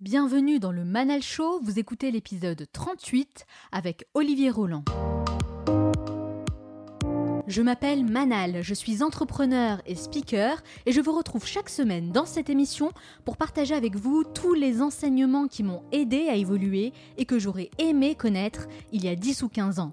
Bienvenue dans le Manal Show, vous écoutez l'épisode 38 avec Olivier Roland. Je m'appelle Manal, je suis entrepreneur et speaker et je vous retrouve chaque semaine dans cette émission pour partager avec vous tous les enseignements qui m'ont aidé à évoluer et que j'aurais aimé connaître il y a 10 ou 15 ans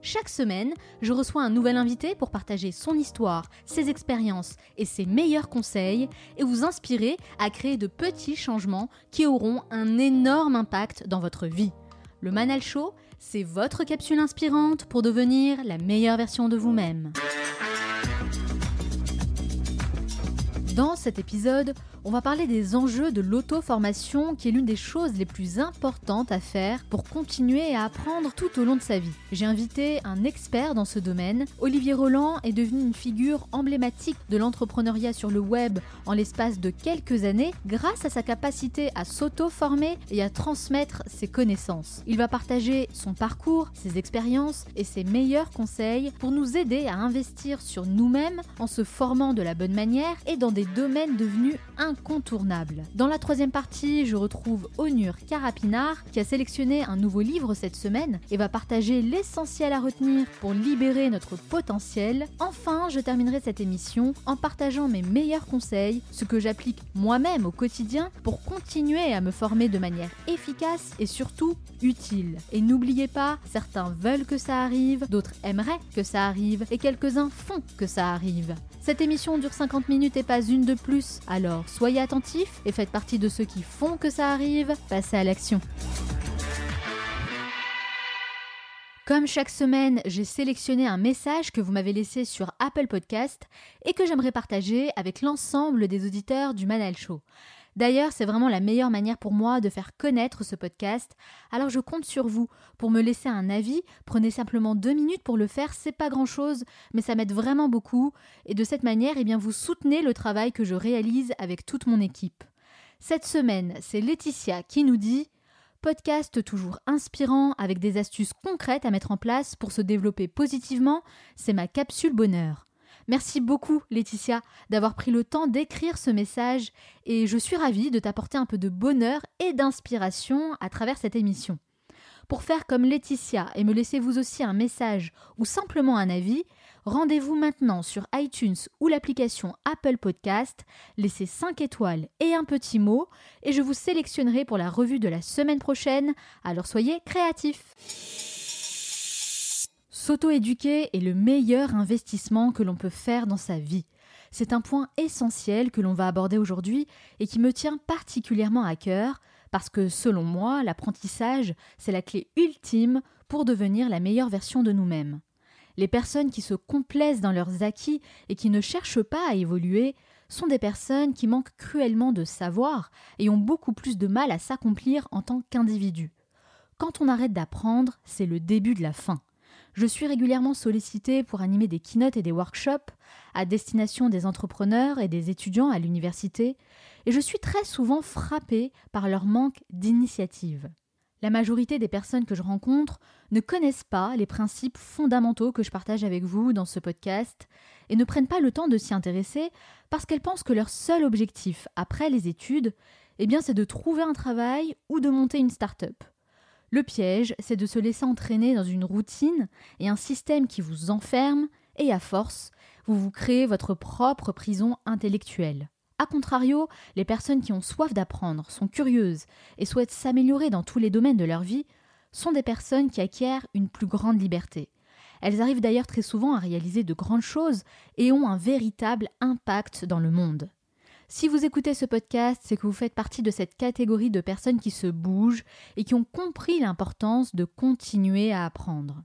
chaque semaine, je reçois un nouvel invité pour partager son histoire, ses expériences et ses meilleurs conseils et vous inspirer à créer de petits changements qui auront un énorme impact dans votre vie. Le Manal Show, c'est votre capsule inspirante pour devenir la meilleure version de vous-même. Dans cet épisode, on va parler des enjeux de l'auto-formation qui est l'une des choses les plus importantes à faire pour continuer à apprendre tout au long de sa vie. J'ai invité un expert dans ce domaine. Olivier Roland est devenu une figure emblématique de l'entrepreneuriat sur le web en l'espace de quelques années grâce à sa capacité à s'auto-former et à transmettre ses connaissances. Il va partager son parcours, ses expériences et ses meilleurs conseils pour nous aider à investir sur nous-mêmes en se formant de la bonne manière et dans des domaines devenus incroyables incontournable. Dans la troisième partie, je retrouve Onur Karapinar qui a sélectionné un nouveau livre cette semaine et va partager l'essentiel à retenir pour libérer notre potentiel. Enfin, je terminerai cette émission en partageant mes meilleurs conseils, ce que j'applique moi-même au quotidien pour continuer à me former de manière efficace et surtout utile. Et n'oubliez pas, certains veulent que ça arrive, d'autres aimeraient que ça arrive et quelques-uns font que ça arrive. Cette émission dure 50 minutes et pas une de plus, alors soyez attentifs et faites partie de ceux qui font que ça arrive, passez à l'action. Comme chaque semaine, j'ai sélectionné un message que vous m'avez laissé sur Apple Podcast et que j'aimerais partager avec l'ensemble des auditeurs du Manal Show. D'ailleurs, c'est vraiment la meilleure manière pour moi de faire connaître ce podcast, alors je compte sur vous pour me laisser un avis. Prenez simplement deux minutes pour le faire, c'est pas grand chose, mais ça m'aide vraiment beaucoup, et de cette manière, eh bien, vous soutenez le travail que je réalise avec toute mon équipe. Cette semaine, c'est Laetitia qui nous dit Podcast toujours inspirant avec des astuces concrètes à mettre en place pour se développer positivement, c'est ma capsule bonheur. Merci beaucoup Laetitia d'avoir pris le temps d'écrire ce message et je suis ravie de t'apporter un peu de bonheur et d'inspiration à travers cette émission. Pour faire comme Laetitia et me laisser vous aussi un message ou simplement un avis, rendez-vous maintenant sur iTunes ou l'application Apple Podcast, laissez 5 étoiles et un petit mot et je vous sélectionnerai pour la revue de la semaine prochaine, alors soyez créatifs. S'auto-éduquer est le meilleur investissement que l'on peut faire dans sa vie. C'est un point essentiel que l'on va aborder aujourd'hui et qui me tient particulièrement à cœur parce que selon moi, l'apprentissage, c'est la clé ultime pour devenir la meilleure version de nous-mêmes. Les personnes qui se complaisent dans leurs acquis et qui ne cherchent pas à évoluer sont des personnes qui manquent cruellement de savoir et ont beaucoup plus de mal à s'accomplir en tant qu'individu. Quand on arrête d'apprendre, c'est le début de la fin. Je suis régulièrement sollicitée pour animer des keynotes et des workshops à destination des entrepreneurs et des étudiants à l'université, et je suis très souvent frappée par leur manque d'initiative. La majorité des personnes que je rencontre ne connaissent pas les principes fondamentaux que je partage avec vous dans ce podcast et ne prennent pas le temps de s'y intéresser parce qu'elles pensent que leur seul objectif après les études, eh bien, c'est de trouver un travail ou de monter une start-up. Le piège, c'est de se laisser entraîner dans une routine et un système qui vous enferme, et à force, vous vous créez votre propre prison intellectuelle. A contrario, les personnes qui ont soif d'apprendre, sont curieuses et souhaitent s'améliorer dans tous les domaines de leur vie, sont des personnes qui acquièrent une plus grande liberté. Elles arrivent d'ailleurs très souvent à réaliser de grandes choses et ont un véritable impact dans le monde. Si vous écoutez ce podcast, c'est que vous faites partie de cette catégorie de personnes qui se bougent et qui ont compris l'importance de continuer à apprendre.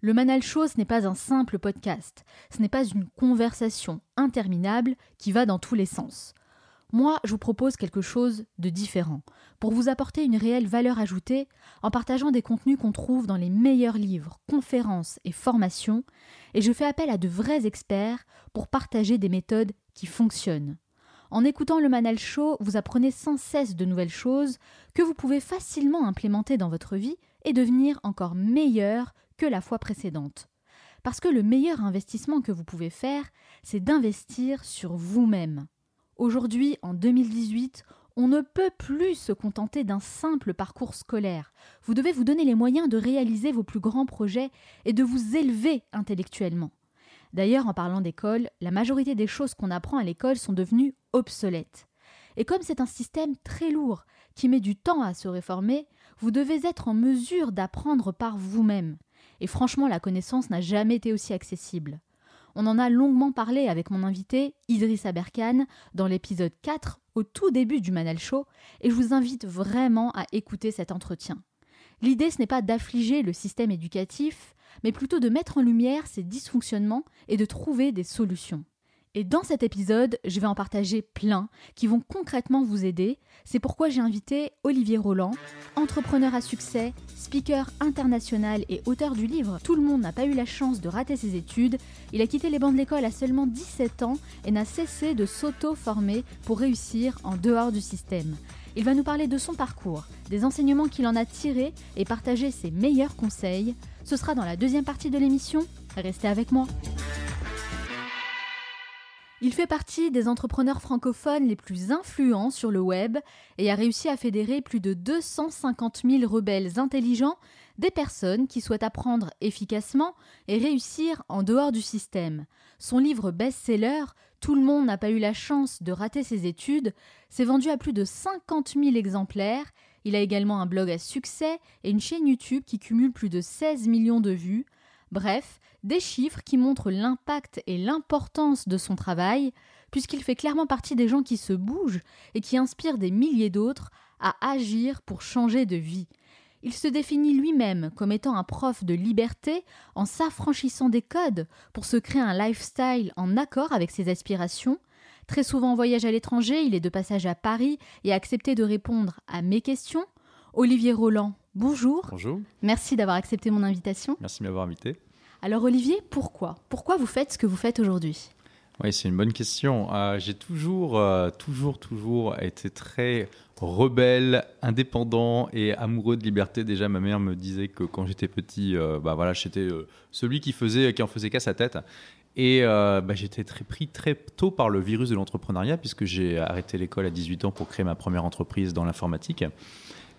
Le Manal Show, ce n'est pas un simple podcast, ce n'est pas une conversation interminable qui va dans tous les sens. Moi, je vous propose quelque chose de différent, pour vous apporter une réelle valeur ajoutée en partageant des contenus qu'on trouve dans les meilleurs livres, conférences et formations, et je fais appel à de vrais experts pour partager des méthodes qui fonctionnent. En écoutant le Manal Show, vous apprenez sans cesse de nouvelles choses que vous pouvez facilement implémenter dans votre vie et devenir encore meilleur que la fois précédente. Parce que le meilleur investissement que vous pouvez faire, c'est d'investir sur vous-même. Aujourd'hui, en 2018, on ne peut plus se contenter d'un simple parcours scolaire. Vous devez vous donner les moyens de réaliser vos plus grands projets et de vous élever intellectuellement. D'ailleurs, en parlant d'école, la majorité des choses qu'on apprend à l'école sont devenues obsolètes. Et comme c'est un système très lourd qui met du temps à se réformer, vous devez être en mesure d'apprendre par vous-même. Et franchement, la connaissance n'a jamais été aussi accessible. On en a longuement parlé avec mon invité Idriss Aberkan dans l'épisode 4 au tout début du Manal Show et je vous invite vraiment à écouter cet entretien. L'idée ce n'est pas d'affliger le système éducatif, mais plutôt de mettre en lumière ses dysfonctionnements et de trouver des solutions. Et dans cet épisode, je vais en partager plein qui vont concrètement vous aider. C'est pourquoi j'ai invité Olivier Roland, entrepreneur à succès, speaker international et auteur du livre Tout le monde n'a pas eu la chance de rater ses études. Il a quitté les bancs de l'école à seulement 17 ans et n'a cessé de s'auto-former pour réussir en dehors du système. Il va nous parler de son parcours, des enseignements qu'il en a tirés et partager ses meilleurs conseils. Ce sera dans la deuxième partie de l'émission. Restez avec moi. Il fait partie des entrepreneurs francophones les plus influents sur le web et a réussi à fédérer plus de 250 000 rebelles intelligents, des personnes qui souhaitent apprendre efficacement et réussir en dehors du système. Son livre best-seller, Tout le monde n'a pas eu la chance de rater ses études, s'est vendu à plus de 50 000 exemplaires. Il a également un blog à succès et une chaîne YouTube qui cumule plus de 16 millions de vues. Bref, des chiffres qui montrent l'impact et l'importance de son travail, puisqu'il fait clairement partie des gens qui se bougent et qui inspirent des milliers d'autres à agir pour changer de vie. Il se définit lui-même comme étant un prof de liberté en s'affranchissant des codes pour se créer un lifestyle en accord avec ses aspirations. Très souvent en voyage à l'étranger, il est de passage à Paris et a accepté de répondre à mes questions. Olivier Roland, bonjour. Bonjour. Merci d'avoir accepté mon invitation. Merci de m'avoir invité. Alors Olivier, pourquoi? Pourquoi vous faites ce que vous faites aujourd'hui? Oui, c'est une bonne question. Euh, j'ai toujours, euh, toujours, toujours été très rebelle, indépendant et amoureux de liberté. Déjà, ma mère me disait que quand j'étais petit, euh, bah voilà, j'étais celui qui faisait, qui en faisait qu'à sa tête. Et bah, j'étais pris très tôt par le virus de l'entrepreneuriat puisque j'ai arrêté l'école à 18 ans pour créer ma première entreprise dans l'informatique.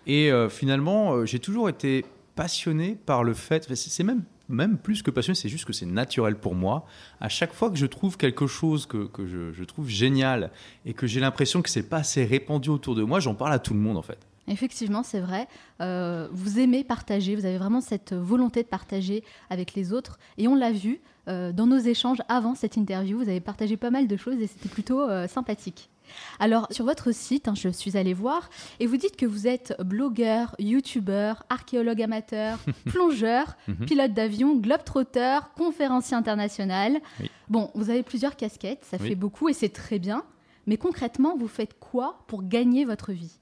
Et euh, finalement, euh, j'ai toujours été passionné par le fait, c'est même, même plus que passionné, c'est juste que c'est naturel pour moi. À chaque fois que je trouve quelque chose que, que je, je, trouve génial et que j'ai l'impression que c'est pas assez répandu autour de moi, j'en parle à tout le monde en fait. Effectivement, c'est vrai. Euh, vous aimez partager, vous avez vraiment cette volonté de partager avec les autres. Et on l'a vu dans nos échanges avant cette interview, vous avez partagé pas mal de choses et c'était plutôt sympathique. Alors, sur votre site, hein, je suis allée voir, et vous dites que vous êtes blogueur, youtubeur, archéologue amateur, plongeur, mhm. pilote d'avion, globetrotter, conférencier international. Bon, vous avez plusieurs casquettes, ça fait beaucoup et c'est très bien. Mais concrètement, vous faites quoi pour gagner votre vie?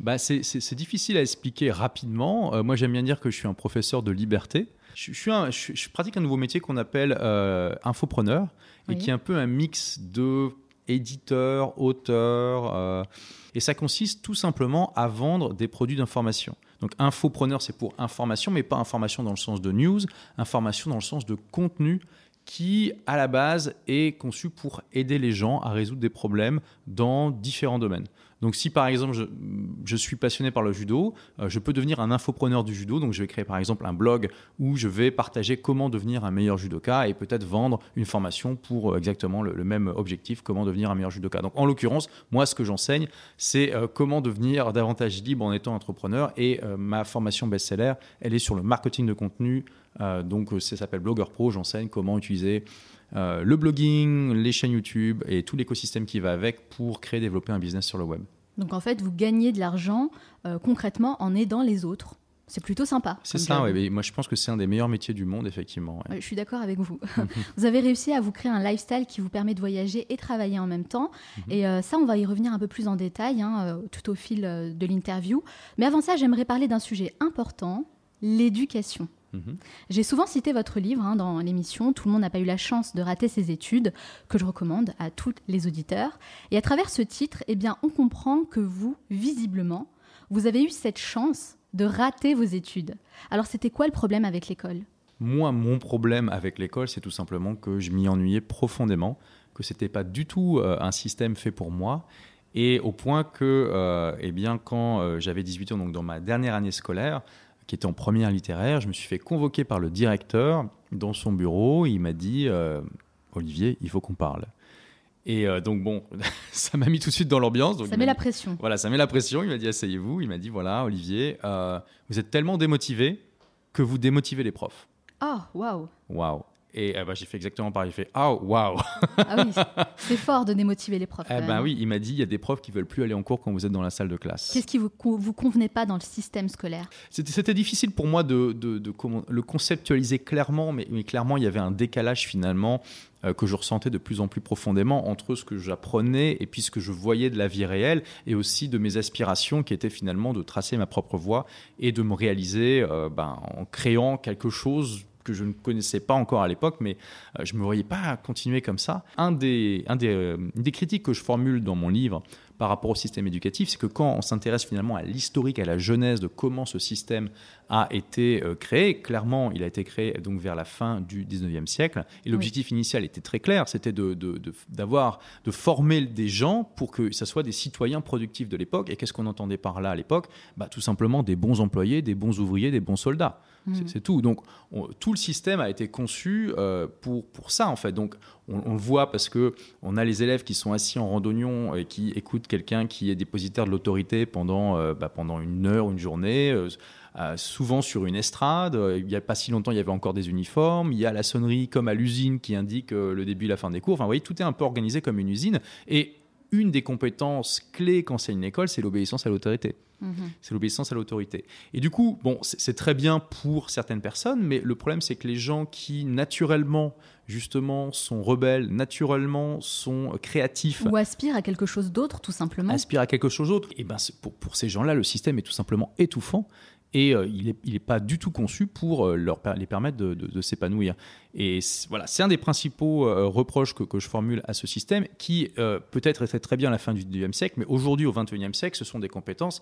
Bah, c'est difficile à expliquer rapidement. Euh, moi, j'aime bien dire que je suis un professeur de liberté. Je, suis un, je, pratique un nouveau métier qu'on appelle euh, infopreneur, et qui est un peu un mix de éditeur, auteur. Euh, et ça consiste tout simplement à vendre des produits d'information. Donc infopreneur, c'est pour information, mais pas information dans le sens de news, information dans le sens de contenu qui, à la base, est conçu pour aider les gens à résoudre des problèmes dans différents domaines. Donc si par exemple je, suis passionné par le judo, euh, je peux devenir un infopreneur du judo. Donc je vais créer par exemple un blog où je vais partager comment devenir un meilleur judoka et peut-être vendre une formation pour euh, exactement le, même objectif, comment devenir un meilleur judoka. Donc en l'occurrence, moi ce que j'enseigne, c'est euh, comment devenir davantage libre en étant entrepreneur. Et ma formation best-seller, elle est sur le marketing de contenu. donc ça s'appelle Blogger Pro. J'enseigne comment utiliser euh, le blogging, les chaînes YouTube et tout l'écosystème qui va avec pour créer et développer un business sur le web. Donc en fait, vous gagnez de l'argent euh, concrètement en aidant les autres. C'est plutôt sympa. C'est ça, oui. Moi, je pense que c'est un des meilleurs métiers du monde, effectivement. je suis d'accord avec vous. vous avez réussi à vous créer un lifestyle qui vous permet de voyager et travailler en même temps. Mhm. Et euh, ça, on va y revenir un peu plus en détail hein, tout au fil de l'interview. Mais avant ça, j'aimerais parler d'un sujet important, l'éducation. Mhm. J'ai souvent cité votre livre hein, dans l'émission Tout le monde n'a pas eu la chance de rater ses études, que je recommande à tous les auditeurs. Et à travers ce titre, eh bien, on comprend que vous, visiblement, vous avez eu cette chance de rater vos études. Alors c'était quoi le problème avec l'école? Moi, mon problème avec l'école, c'est tout simplement que je m'y ennuyais profondément, que ce n'était pas du tout euh, un système fait pour moi. Et au point que, euh, eh bien, quand euh, j'avais 18 ans, donc dans ma dernière année scolaire, qui était en première littéraire, je me suis fait convoquer par le directeur dans son bureau. Il m'a dit Olivier, il faut qu'on parle. Et euh, donc, bon, ça m'a mis tout de suite dans l'ambiance. Ça met la pression. Voilà, ça met la pression. Il m'a dit asseyez-vous. Il m'a dit voilà, Olivier, euh, vous êtes tellement démotivé que vous démotivez les profs. Oh, waouh. Waouh. Et euh, bah, j'ai fait exactement pareil. J'ai fait oh, waouh Ah oui, c'est fort de démotiver les profs. Eh ben oui, il m'a dit il y a des profs qui veulent plus aller en cours quand vous êtes dans la salle de classe. Qu'est-ce qui vous, vous convenait pas dans le système scolaire? C'était difficile pour moi de, de, de, le conceptualiser clairement, mais, mais, clairement, il y avait un décalage finalement euh, que je ressentais de plus en plus profondément entre ce que j'apprenais et puis ce que je voyais de la vie réelle et aussi de mes aspirations qui étaient finalement de tracer ma propre voie et de me réaliser euh, ben, en créant quelque chose que je ne connaissais pas encore à l'époque, mais euh, je ne me voyais pas continuer comme ça. Un des, un des, euh, des, critiques que je formule dans mon livre par rapport au système éducatif, c'est que quand on s'intéresse finalement à l'historique, à la genèse de comment ce système a été euh, créé, clairement, il a été créé donc vers la fin du 19e siècle, et l'objectif initial était très clair, c'était de, d'avoir, de, former des gens pour que ce soit des citoyens productifs de l'époque. Et qu'est-ce qu'on entendait par là à l'époque? Bah, Tout simplement des bons employés, des bons ouvriers, des bons soldats. Mm. C'est tout. Donc, tout le système a été conçu euh, pour, pour ça, en fait. Donc, on, le voit parce que on a les élèves qui sont assis en randonnion et qui écoutent quelqu'un qui est dépositaire de l'autorité pendant, euh, bah, pendant une heure, une journée. Euh, souvent sur une estrade. Il n'y a pas si longtemps, il y avait encore des uniformes. Il y a la sonnerie comme à l'usine qui indique le début et la fin des cours. Enfin, vous voyez, tout est un peu organisé comme une usine. Et une des compétences clés qu'enseigne une école, c'est l'obéissance à l'autorité. Mhm. C'est l'obéissance à l'autorité. Et du coup, bon, c'est très bien pour certaines personnes, mais le problème, c'est que les gens qui, naturellement, justement, sont rebelles, naturellement, sont créatifs. Ou aspirent à quelque chose d'autre, tout simplement. Aspirent à quelque chose d'autre. Et ben, pour, pour ces gens-là, le système est tout simplement étouffant et euh, il n'est il est pas du tout conçu pour euh, leur, les permettre de, de, s'épanouir. Et voilà, c'est un des principaux euh, reproches que, que, je formule à ce système, qui peut-être était très bien à la fin du XIXe siècle, mais aujourd'hui, au XXIe siècle, ce sont des compétences,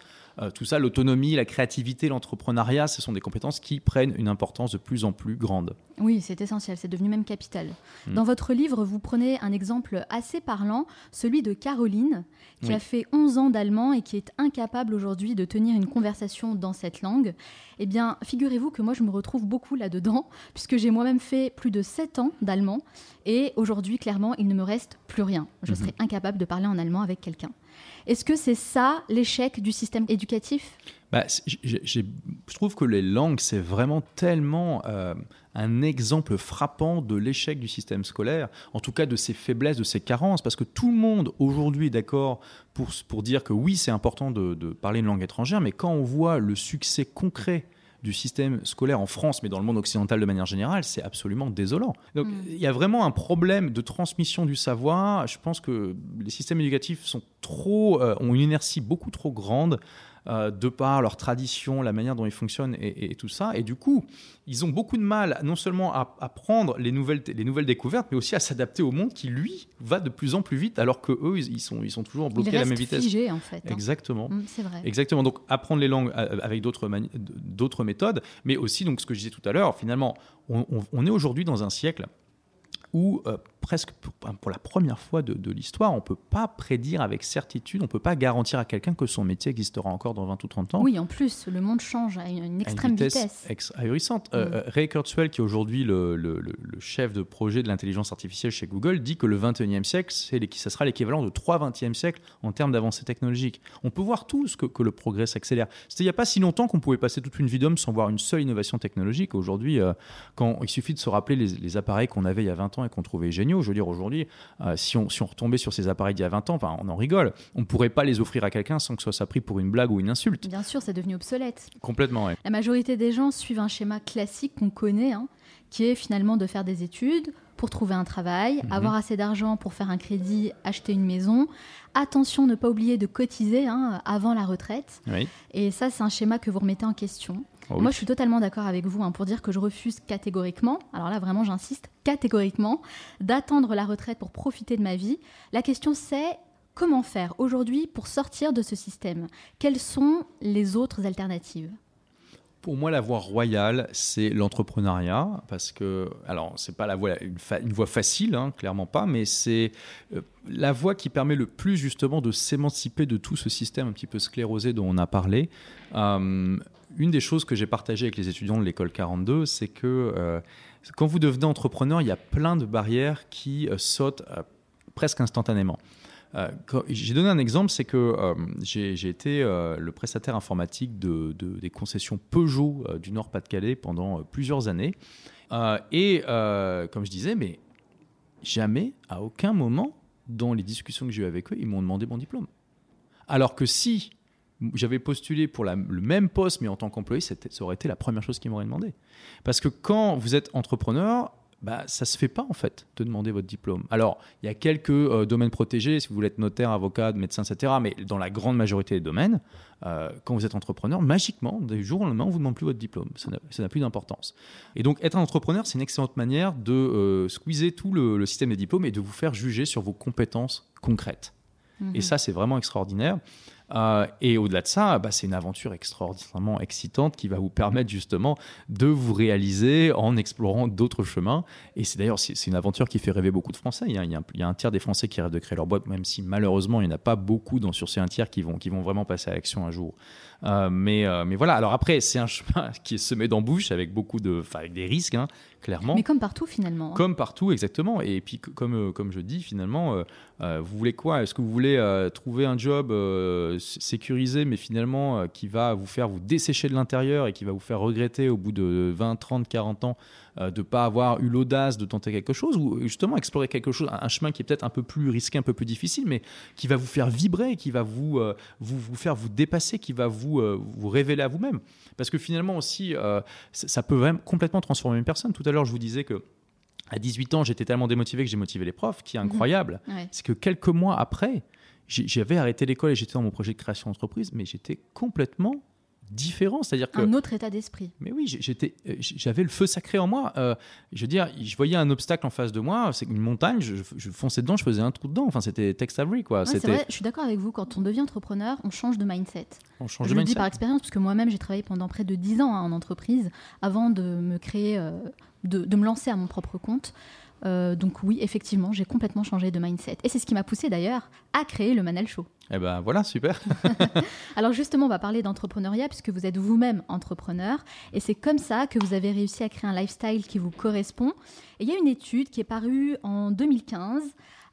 tout ça, l'autonomie, la créativité, l'entrepreneuriat, ce sont des compétences qui prennent une importance de plus en plus grande. Oui, c'est essentiel, c'est devenu même capital. Mm. Dans votre livre, vous prenez un exemple assez parlant, celui de Caroline, qui a fait 11 ans d'allemand et qui est incapable aujourd'hui de tenir une conversation dans cette langue. Eh bien, figurez-vous que moi, je me retrouve beaucoup là-dedans, puisque j'ai moi-même fait plus de 7 ans d'allemand, et aujourd'hui, clairement, il ne me reste plus rien. Je mm-hmm. serais incapable de parler en allemand avec quelqu'un. Est-ce que c'est ça l'échec du système éducatif? Bah, Je trouve que les langues, c'est vraiment tellement euh, un exemple frappant de l'échec du système scolaire, en tout cas de ses faiblesses, de ses carences, parce que tout le monde aujourd'hui est d'accord pour, pour dire que oui, c'est important de, de parler une langue étrangère, mais quand on voit le succès concret du système scolaire en France, mais dans le monde occidental de manière générale, c'est absolument désolant. Donc mm. il y a vraiment un problème de transmission du savoir. Je pense que les systèmes éducatifs sont trop, euh, ont une inertie beaucoup trop grande euh, de par leur tradition, la manière dont ils fonctionnent et, tout ça. Et du coup, ils ont beaucoup de mal non seulement à, prendre les nouvelles, les nouvelles découvertes, mais aussi à s'adapter au monde qui, lui, va de plus en plus vite, alors que eux, ils sont, ils sont toujours bloqués à la même vitesse. Figés, en fait. Hein. Exactement. Mm, c'est vrai. Exactement. Donc, apprendre les langues euh, avec d'autres, d'autres méthodes, mais aussi, donc, ce que je disais tout à l'heure, finalement, on est aujourd'hui dans un siècle où euh, presque pour, la première fois de, l'histoire, on ne peut pas prédire avec certitude, on ne peut pas garantir à quelqu'un que son métier existera encore dans 20 ou 30 ans. Oui, en plus, le monde change à une, extrême vitesse. vitesse. ahurissante. Euh, mm. euh, Ray Kurzweil, qui est aujourd'hui le, chef de projet de l'intelligence artificielle chez Google, dit que le 21e siècle, ça sera l'équivalent de 3 20e siècles en termes d'avancée technologique. On peut voir tous que, que le progrès s'accélère. C'était il n'y a pas si longtemps qu'on pouvait passer toute une vie d'homme sans voir une seule innovation technologique. Aujourd'hui, quand il suffit de se rappeler les, les appareils qu'on avait il y a 20 ans qu'on trouvait géniaux. Je veux dire, aujourd'hui, euh, si, on, si on retombait sur ces appareils d'il y a 20 ans, on en rigole. On ne pourrait pas les offrir à quelqu'un sans que ce soit pris pour une blague ou une insulte. Bien sûr, c'est devenu obsolète. Complètement, oui. La majorité des gens suivent un schéma classique qu'on connaît, hein, qui est finalement de faire des études pour trouver un travail, mhm. avoir assez d'argent pour faire un crédit, acheter une maison. Attention, ne pas oublier de cotiser hein, avant la retraite. Et ça, c'est un schéma que vous remettez en question. Oh Moi, je suis totalement d'accord avec vous hein, pour dire que je refuse catégoriquement, alors là vraiment j'insiste, catégoriquement, d'attendre la retraite pour profiter de ma vie. La question c'est comment faire aujourd'hui pour sortir de ce système? Quelles sont les autres alternatives? Pour moi, la voie royale, c'est l'entrepreneuriat, parce que, alors, c'est pas la voie, une, voie facile, hein, clairement pas, mais c'est euh, la voie qui permet le plus justement de s'émanciper de tout ce système un petit peu sclérosé dont on a parlé. Euh, une des choses que j'ai partagées avec les étudiants de l'école 42, c'est que euh, quand vous devenez entrepreneur, il y a plein de barrières qui sautent presque instantanément. Euh, j'ai donné un exemple, c'est que euh, j'ai été euh, le prestataire informatique de, des concessions Peugeot du Nord-Pas-de-Calais pendant plusieurs années. et comme je disais, mais jamais, à aucun moment, dans les discussions que j'ai eues avec eux, ils m'ont demandé mon diplôme. Alors que si j'avais postulé pour le même poste, mais en tant qu'employé, ça aurait été la première chose qu'ils m'auraient demandé. Parce que quand vous êtes entrepreneur, bah, ça se fait pas en fait de demander votre diplôme. Alors, il y a quelques euh, domaines protégés, si vous voulez être notaire, avocat, médecin, etc. Mais dans la grande majorité des domaines, euh, quand vous êtes entrepreneur, magiquement, du jour au lendemain, on vous demande plus votre diplôme. Ça n'a plus d'importance. Et donc, être un entrepreneur, c'est une excellente manière de euh, squeezer tout le, système des diplômes et de vous faire juger sur vos compétences concrètes. Mhm. Et ça, c'est vraiment extraordinaire. Euh, et au-delà de ça, bah, c'est une aventure extraordinairement excitante qui va vous permettre justement de vous réaliser en explorant d'autres chemins. Et c'est d'ailleurs c'est une aventure qui fait rêver beaucoup de Français. Il y, a, un tiers des Français qui rêvent de créer leur boîte, même si malheureusement il n'y en a pas beaucoup dans, sur ces un tiers qui vont, qui vont vraiment passer à l'action un jour. Euh, mais, euh, mais voilà, alors après, c'est un chemin qui est semé d'embûches avec beaucoup de, avec des risques, hein, clairement. Mais comme partout finalement. Hein. Comme partout, exactement. Et puis comme, comme je dis, finalement, vous voulez quoi? Est-ce que vous voulez trouver un job sécurisé, mais finalement qui va vous faire vous dessécher de l'intérieur et qui va vous faire regretter au bout de 20, 30, 40 ans euh, de ne pas avoir eu l'audace de tenter quelque chose, ou justement explorer quelque chose, un chemin qui est peut-être un peu plus risqué, un peu plus difficile, mais qui va vous faire vibrer, qui va vous, euh, vous, vous, faire vous dépasser, qui va vous, euh, vous révéler à vous-même. Parce que finalement aussi, ça peut vraiment complètement transformer une personne. Tout à l'heure, je vous disais que à 18 ans, j'étais tellement démotivé que j'ai motivé les profs. Qui est mhm. incroyable, c'est que quelques mois après, j'avais arrêté l'école et j'étais dans mon projet de création d'entreprise, mais j'étais complètement différent. C'est-à-dire que. Un autre état d'esprit. Mais oui, j'étais, euh, j'avais le feu sacré en moi. Euh, je veux dire, je voyais un obstacle en face de moi, c'est une montagne, je, fonçais dedans, je faisais un trou dedans. Enfin, c'était text every, quoi. c'est vrai, je suis d'accord avec vous. Quand on devient entrepreneur, on change de mindset. On change je le dis par expérience, parce que moi-même, j'ai travaillé pendant près de 10 ans hein, en entreprise avant de me créer, euh, de, de, me lancer à mon propre compte. Euh, donc oui, effectivement, j'ai complètement changé de mindset. Et c'est ce qui m'a poussé d'ailleurs à créer le Manal Show. Eh ben voilà, super. Alors justement, on va parler d'entrepreneuriat puisque vous êtes vous-même entrepreneur. Et c'est comme ça que vous avez réussi à créer un lifestyle qui vous correspond. Et il y a une étude qui est parue en 2015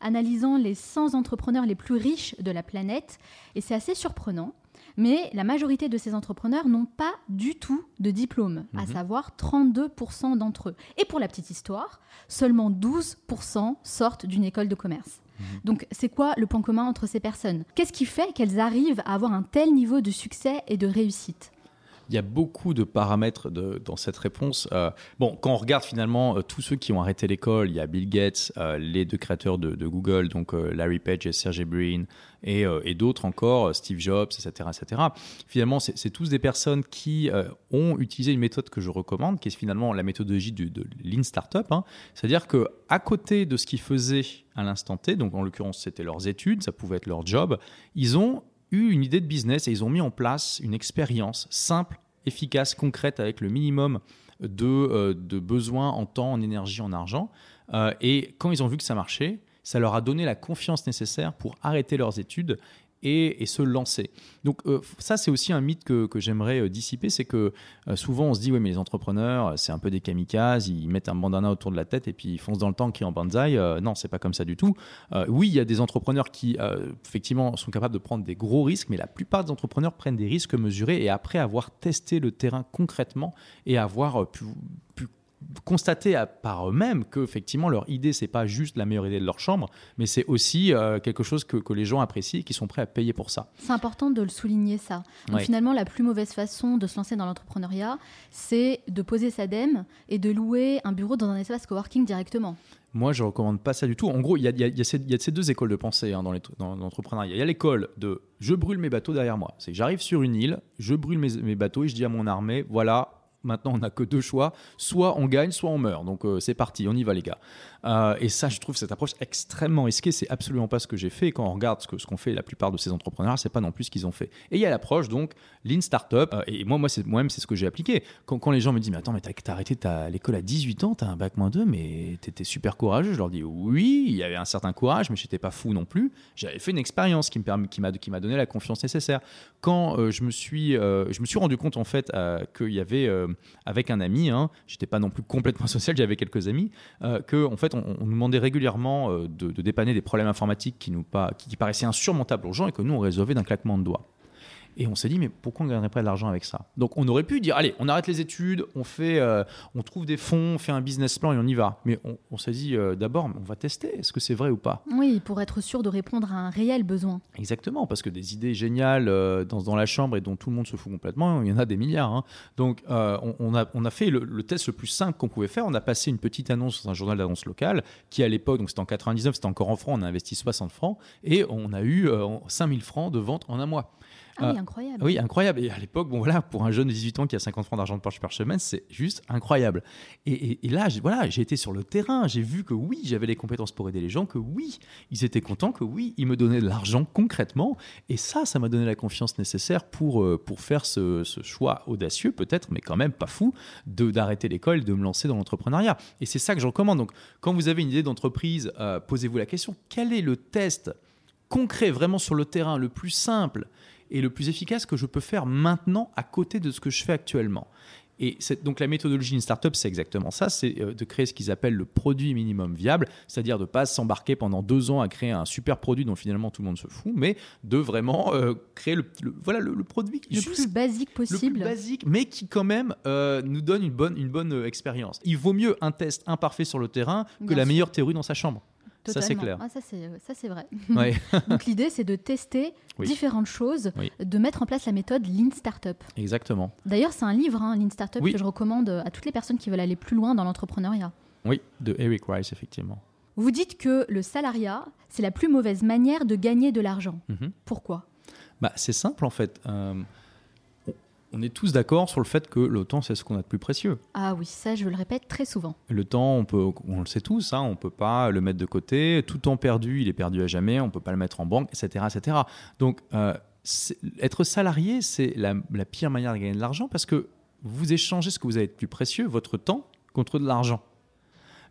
analysant les 100 entrepreneurs les plus riches de la planète. Et c'est assez surprenant. Mais la majorité de ces entrepreneurs n'ont pas du tout de diplôme, à mhm. savoir 32% d'entre eux. Et pour la petite histoire, seulement 12% sortent d'une école de commerce. Mhm. Donc c'est quoi le point commun entre ces personnes? Qu'est-ce qui fait qu'elles arrivent à avoir un tel niveau de succès et de réussite? Il y a beaucoup de paramètres dans cette réponse. Euh, bon, quand on regarde finalement euh, tous ceux qui ont arrêté l'école, il y a Bill Gates, euh, les deux créateurs de, Google, donc Larry Page et Sergey Brin, et, d'autres encore, Steve Jobs, etc. etc. Finalement, c'est tous des personnes qui ont utilisé une méthode que je recommande, qui est finalement la méthodologie de, Lean Startup. Hein. C'est-à-dire qu'à côté de ce qu'ils faisaient à l'instant T, donc en l'occurrence c'était leurs études, ça pouvait être leur job, ils ont eu une idée de business et ils ont mis en place une expérience simple, efficace, concrète, avec le minimum de, euh, besoins en temps, en énergie, en argent. Euh, et quand ils ont vu que ça marchait, ça leur a donné la confiance nécessaire pour arrêter leurs études et, se lancer. Donc euh, ça, c'est aussi un mythe que, j'aimerais euh, dissiper, c'est que euh, souvent on se dit, oui, mais les entrepreneurs, c'est un peu des kamikazes, ils mettent un bandana autour de la tête et puis ils foncent dans le temps qui en banzai. non, c'est pas comme ça du tout. oui, il y a des entrepreneurs qui, effectivement, sont capables de prendre des gros risques, mais la plupart des entrepreneurs prennent des risques mesurés et après avoir testé le terrain concrètement et avoir pu constaté par eux-mêmes que effectivement leur idée c'est pas juste la meilleure idée de leur chambre, mais c'est aussi euh, quelque chose que, que, les gens apprécient et qui sont prêts à payer pour ça. C'est important de le souligner ça. Donc finalement la plus mauvaise façon de se lancer dans l'entrepreneuriat, c'est de poser sa dème et de louer un bureau dans un espace coworking directement. Moi, je recommande pas ça du tout. En gros, il y, y, y, a ces deux écoles de pensée hein, dans l'entrepreneuriat. Il y a l'école de je brûle mes bateaux derrière moi. C'est j'arrive sur une île, je brûle mes, mes bateaux et je dis à mon armée, voilà, Maintenant, on n'a que deux choix. Soit on gagne, soit on meurt. Donc euh, c'est parti, on y va les gars. Euh, et ça, je trouve cette approche extrêmement risquée. C'est absolument pas ce que j'ai fait. quand on regarde ce qu'ont ce qu'on fait la plupart de ces entrepreneurs, c'est pas non plus ce qu'ils ont fait. Et il y a l'approche donc lean startup. Euh, et moi, moi, moi-même, c'est ce que j'ai appliqué. Quand, quand, les gens me disent mais attends, mais t'as as arrêté l'école à 18 ans, t'as un bac moins 2, mais t'étais super courageux. Je leur dis oui, il y avait un certain courage, mais j'étais pas fou non plus. J'avais fait une expérience qui m'a donné la confiance nécessaire. Quand je me suis je me suis rendu compte en fait qu'il y avait avec un ami, hein, j'étais pas non plus complètement social, j'avais quelques amis, euh, que en fait on, nous demandait régulièrement euh, de, dépanner des problèmes informatiques qui qui paraissaient insurmontables aux gens et que nous on résolvait d'un claquement de doigts. Et on s'est dit, mais pourquoi on gagnerait pas de l'argent avec ça? Donc on aurait pu dire, allez, on arrête les études, on, fait, euh, on trouve des fonds, on fait un business plan et on y va. Mais on, s'est dit, euh, d'abord, on va tester, est-ce que c'est vrai ou pas? Oui, pour être sûr de répondre à un réel besoin. Exactement, parce que des idées géniales euh, dans, dans, la chambre et dont tout le monde se fout complètement, il y en a des milliards. Hein. Donc on, a, on a fait le, test le plus simple qu'on pouvait faire. On a passé une petite annonce dans un journal d'annonce local qui, à l'époque, donc c'était en 99, c'était encore en francs, on a investi 60 francs et on a eu 5000 francs de vente en un mois. Ah oui, euh, incroyable. Oui, incroyable. Et à l'époque, bon voilà, pour un jeune de 18 ans qui a 50 francs d'argent de poche par semaine, c'est juste incroyable. Et, là, voilà, j'ai été sur le terrain, j'ai vu que oui, j'avais les compétences pour aider les gens, que oui, ils étaient contents, que oui, ils me donnaient de l'argent concrètement. Et ça, ça m'a donné la confiance nécessaire pour, euh, pour faire ce, choix audacieux, peut-être, mais quand même pas fou, de d'arrêter l'école, de me lancer dans l'entrepreneuriat. Et c'est ça que je recommande. Donc, quand vous avez une idée d'entreprise, euh, posez-vous la question quel est le test concret, vraiment sur le terrain, le plus simple et le plus efficace que je peux faire maintenant à côté de ce que je fais actuellement. Et donc la méthodologie d'une startup, c'est exactement ça, c'est euh, de créer ce qu'ils appellent le produit minimum viable, c'est-à-dire de ne pas s'embarquer pendant deux ans à créer un super produit dont finalement tout le monde se fout, mais de vraiment euh, créer le, voilà, le, produit le plus basique possible. Le plus basique, mais qui quand même euh, nous donne une bonne, une bonne expérience. Il vaut mieux un test imparfait sur le terrain que la meilleure théorie dans sa chambre. Ça, c'est clair. Ah, ça, c'est vrai. Donc, l'idée, c'est de tester différentes choses, de mettre en place la méthode Lean Startup. Exactement. D'ailleurs, c'est un livre, hein, Lean Startup, que je recommande à toutes les personnes qui veulent aller plus loin dans l'entrepreneuriat. Oui, de Eric Rice, effectivement. Vous dites que le salariat, c'est la plus mauvaise manière de gagner de l'argent. Mhm. Pourquoi? Bah, C'est simple, en fait. Euh, on est tous d'accord sur le fait que le temps, c'est ce qu'on a de plus précieux. Ah oui, ça, je le répète très souvent. Le temps, on, peut, on le sait tous, hein, on ne peut pas le mettre de côté. Tout temps perdu, il est perdu à jamais, on ne peut pas le mettre en banque, etc. etc. Donc, euh, être salarié, c'est la, pire manière de gagner de l'argent parce que vous échangez ce que vous avez de plus précieux, votre temps, contre de l'argent.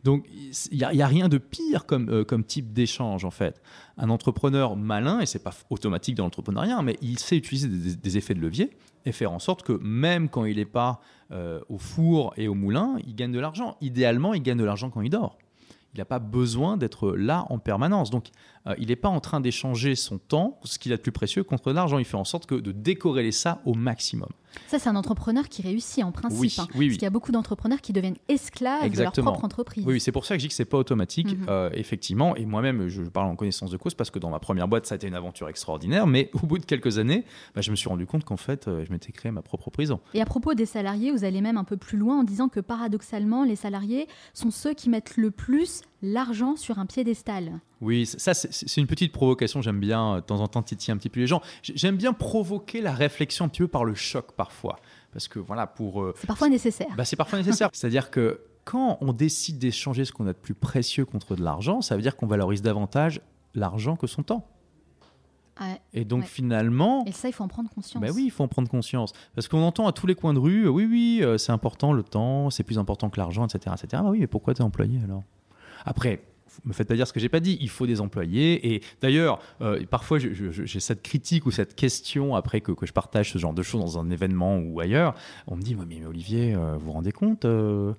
Donc, il n'y a, rien de pire comme, euh, comme type d'échange, en fait. Un entrepreneur malin, et c'est pas automatique dans l'entrepreneuriat, mais il sait utiliser des, effets de levier et faire en sorte que même quand il n'est pas euh, au four et au moulin, il gagne de l'argent. Idéalement, il gagne de l'argent quand il dort. Il n'a pas besoin d'être là en permanence. Donc, euh, il n'est pas en train d'échanger son temps, ce qu'il a de plus précieux, contre de l'argent. Il fait en sorte que de décorréler ça au maximum. Ça, c'est un entrepreneur qui réussit en principe. Oui, hein, Parce qu'il y a beaucoup d'entrepreneurs qui deviennent esclaves de leur propre entreprise. Oui, c'est pour ça que je dis que c'est pas automatique, mhm. euh, effectivement. Et moi-même, je parle en connaissance de cause parce que dans ma première boîte, ça a été une aventure extraordinaire. Mais au bout de quelques années, bah, je me suis rendu compte qu'en fait, euh, je m'étais créé ma propre prison. Et à propos des salariés, vous allez même un peu plus loin en disant que paradoxalement, les salariés sont ceux qui mettent le plus l'argent sur un piédestal. Oui, ça c'est une petite provocation, j'aime bien euh, de temps en temps titiller un petit peu les gens. J'aime bien provoquer la réflexion un petit peu par le choc parfois. Parce que voilà, pour... Euh, c'est parfois nécessaire. Bah, c'est parfois nécessaire. C'est-à-dire que quand on décide d'échanger ce qu'on a de plus précieux contre de l'argent, ça veut dire qu'on valorise davantage l'argent que son temps. et donc finalement... Et ça, il faut en prendre conscience. Bah oui, il faut en prendre conscience. Parce qu'on entend à tous les coins de rue, oui, oui, euh, c'est important le temps, c'est plus important que l'argent, etc. etc. Bah oui, mais pourquoi tu es employé alors? Après, me faites pas dire ce que j'ai pas dit. Il faut des employés. Et d'ailleurs, euh, parfois, j'ai cette critique ou cette question après que, je partage ce genre de choses dans un événement ou ailleurs. On me dit, mais, Olivier, euh, vous vous rendez compte euh,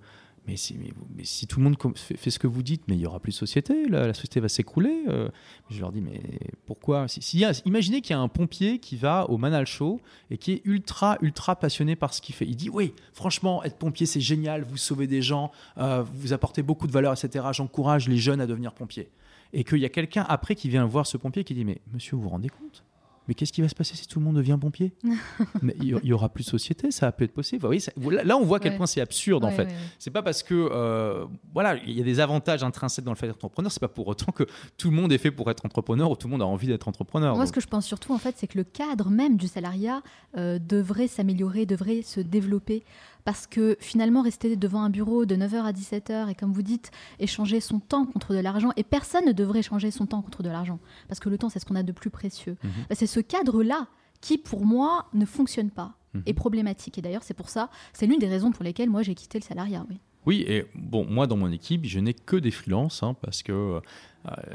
mais si, si tout le monde fait, ce que vous dites, mais il y aura plus de société, la, société va s'écrouler. Euh. je leur dis, mais pourquoi si, Imaginez qu'il y a un pompier qui va au Manal Show et qui est ultra, ultra passionné par ce qu'il fait. Il dit, oui, franchement, être pompier, c'est génial, vous sauvez des gens, euh, vous apportez beaucoup de valeur, etc. J'encourage les jeunes à devenir pompiers. Et qu'il y a quelqu'un après qui vient voir ce pompier qui dit, mais monsieur, vous vous rendez compte? Mais qu'est-ce qui va se passer si tout le monde devient pompier mais Il y aura plus de société, ça peut être possible. Oui, là, on voit à quel point c'est absurde en fait. C'est pas parce que euh, voilà, il y a des avantages intrinsèques dans le fait d'être entrepreneur. C'est pas pour autant que tout le monde est fait pour être entrepreneur ou tout le monde a envie d'être entrepreneur. Moi, ce que je pense surtout en fait, c'est que le cadre même du salariat euh, devrait s'améliorer, devrait se développer parce que finalement rester devant un bureau de 9h à 17h et comme vous dites, échanger son temps contre de l'argent, et personne ne devrait échanger son temps contre de l'argent, parce que le temps c'est ce qu'on a de plus précieux. Mhm. Bah, c'est ce cadre-là qui pour moi ne fonctionne pas, mhm. est problématique. Et d'ailleurs c'est pour ça, c'est l'une des raisons pour lesquelles moi j'ai quitté le salariat. Oui. Oui, et bon, moi dans mon équipe, je n'ai que des freelances, hein, parce que euh,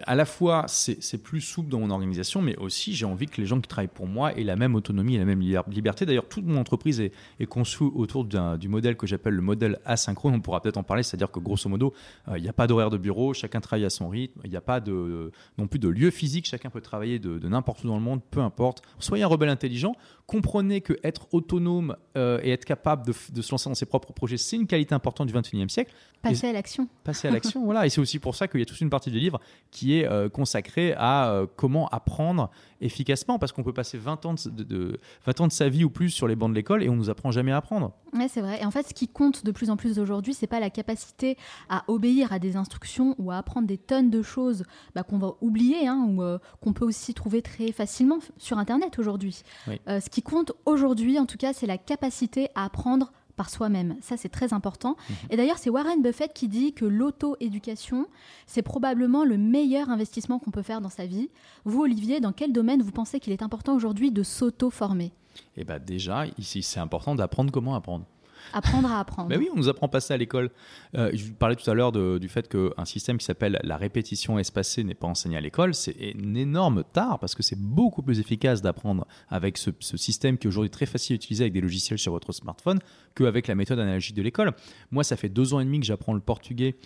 à la fois, c'est plus souple dans mon organisation, mais aussi j'ai envie que les gens qui travaillent pour moi aient la même autonomie et la même liberté. D'ailleurs, toute mon entreprise est, conçue autour du modèle que j'appelle le modèle asynchrone. On pourra peut-être en parler, c'est-à-dire que grosso modo, euh, il n'y a pas d'horaire de bureau, chacun travaille à son rythme, il n'y a pas de, non plus de lieu physique, chacun peut travailler de, n'importe où dans le monde, peu importe. Soyez un rebelle intelligent, comprenez que être autonome euh, et être capable de, de, se lancer dans ses propres projets, c'est une qualité importante du 21e siècle. Passer à l'action. Passer à l'action, voilà. Et c'est aussi pour ça qu'il y a toute une partie du livre qui est euh, consacrée à euh, comment apprendre efficacement, parce qu'on peut passer 20 ans de, 20 ans de sa vie ou plus sur les bancs de l'école et on nous apprend jamais à apprendre. Ouais, c'est vrai. Et en fait, ce qui compte de plus en plus aujourd'hui, c'est pas la capacité à obéir à des instructions ou à apprendre des tonnes de choses bah, qu'on va oublier hein, ou euh, qu'on peut aussi trouver très facilement sur Internet aujourd'hui. ce qui compte aujourd'hui, en tout cas, c'est la capacité à apprendre par soi-même. Ça, c'est très important. Mhm. Et d'ailleurs, c'est Warren Buffett qui dit que l'auto-éducation, c'est probablement le meilleur investissement qu'on peut faire dans sa vie. Vous, Olivier, dans quel domaine vous pensez qu'il est important aujourd'hui de s'auto-former? Eh bien déjà, ici, c'est important d'apprendre comment apprendre. Apprendre à apprendre. Mais oui, on nous apprend pas ça à l'école. Euh, je vous parlais tout à l'heure du fait qu'un système qui s'appelle la répétition espacée n'est pas enseigné à l'école. C'est un énorme tard parce que c'est beaucoup plus efficace d'apprendre avec ce, ce, système qui est aujourd'hui très facile à utiliser avec des logiciels sur votre smartphone qu'avec la méthode analogique de l'école. Moi, ça fait deux ans et demi que j'apprends le portugais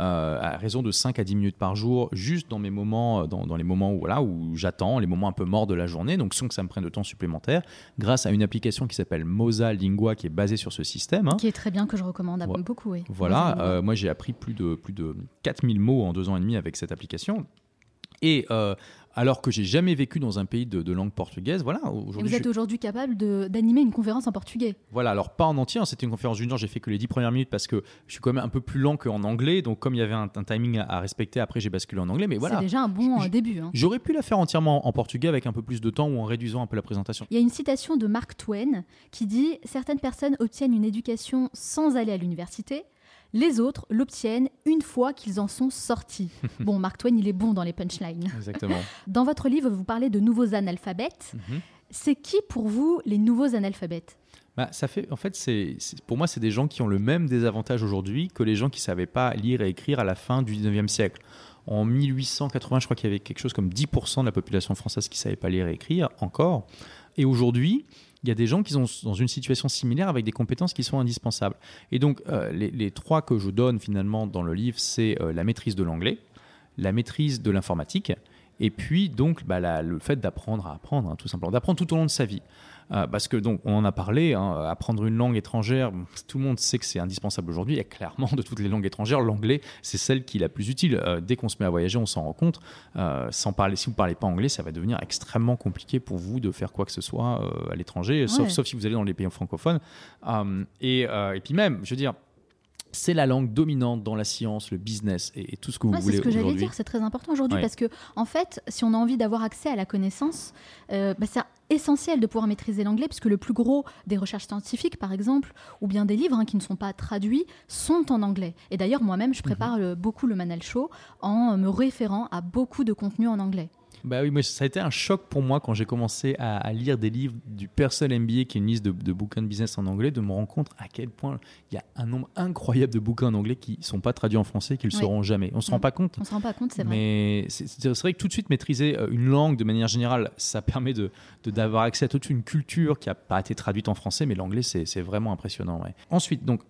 euh, à raison de 5 à 10 minutes par jour, juste dans mes moments, euh, dans, les moments où, voilà, où j'attends, les moments un peu morts de la journée, donc sans que ça me prenne de temps supplémentaire, grâce à une application qui s'appelle Moza Lingua, qui est basée sur ce système. Hein. Qui est très bien, que je recommande beaucoup, oui. Voilà, euh, moi j'ai appris plus de, plus de 4000 mots en deux ans et demi avec cette application. Et alors que j'ai jamais vécu dans un pays de, langue portugaise. Voilà, vous êtes aujourd'hui capable d'animer une conférence en portugais. Voilà, alors pas en entier, hein, c'était une conférence d'une heure, j'ai fait que les dix premières minutes parce que je suis quand même un peu plus lent qu'en anglais, donc comme il y avait un, timing à, respecter, après j'ai basculé en anglais, mais voilà. C'est déjà un bon euh, début. Hein. J'aurais pu la faire entièrement en portugais avec un peu plus de temps ou en réduisant un peu la présentation. Il y a une citation de Mark Twain qui dit Certaines personnes obtiennent une éducation sans aller à l'université, les autres l'obtiennent une fois qu'ils en sont sortis. bon, Mark Twain, il est bon dans les punchlines. Exactement. Dans votre livre, vous parlez de nouveaux analphabètes. Mhm. C'est qui pour vous les nouveaux analphabètes? Bah, ça fait, en fait, c'est, pour moi, c'est des gens qui ont le même désavantage aujourd'hui que les gens qui ne savaient pas lire et écrire à la fin du 19e siècle. En 1880, je crois qu'il y avait quelque chose comme 10% de la population française qui ne savait pas lire et écrire encore. Et aujourd'hui, il y a des gens qui sont dans une situation similaire avec des compétences qui sont indispensables. Et donc, euh, les, trois que je donne finalement dans le livre, c'est euh, la maîtrise de l'anglais, la maîtrise de l'informatique, et puis donc bah, le fait d'apprendre à apprendre, hein, tout simplement, d'apprendre tout au long de sa vie. Euh, parce que donc on en a parlé, hein, apprendre une langue étrangère, tout le monde sait que c'est indispensable aujourd'hui. Et clairement, de toutes les langues étrangères, l'anglais c'est celle qui est la plus utile. Euh, dès qu'on se met à voyager, on s'en rend compte. Euh, sans parler, si vous parlez pas anglais, ça va devenir extrêmement compliqué pour vous de faire quoi que ce soit à l'étranger, sauf, sauf si vous allez dans les pays francophones. Et, et puis même, je veux dire c'est la langue dominante dans la science, le business et, tout ce que vous voulez. C'est ce que j'allais dire, c'est très important aujourd'hui parce que, en fait, si on a envie d'avoir accès à la connaissance, euh, bah, c'est essentiel de pouvoir maîtriser l'anglais puisque le plus gros des recherches scientifiques, par exemple, ou bien des livres hein, qui ne sont pas traduits, sont en anglais. Et d'ailleurs, moi-même, je prépare mhm. beaucoup le Manal Show en me référant à beaucoup de contenu en anglais. Bah oui, mais ça a été un choc pour moi quand j'ai commencé à, lire des livres du Personal MBA, qui est une liste de, bouquins de business en anglais, de me rendre compte à quel point il y a un nombre incroyable de bouquins en anglais qui ne sont pas traduits en français, qui ne le seront jamais. On ne se rend mm. pas compte. On se rend pas compte, c'est vrai. Mais c'est vrai que tout de suite maîtriser euh, une langue de manière générale, ça permet d'avoir de, d'avoir accès à toute une culture qui n'a pas été traduite en français, mais l'anglais, c'est vraiment impressionnant. Ensuite, donc,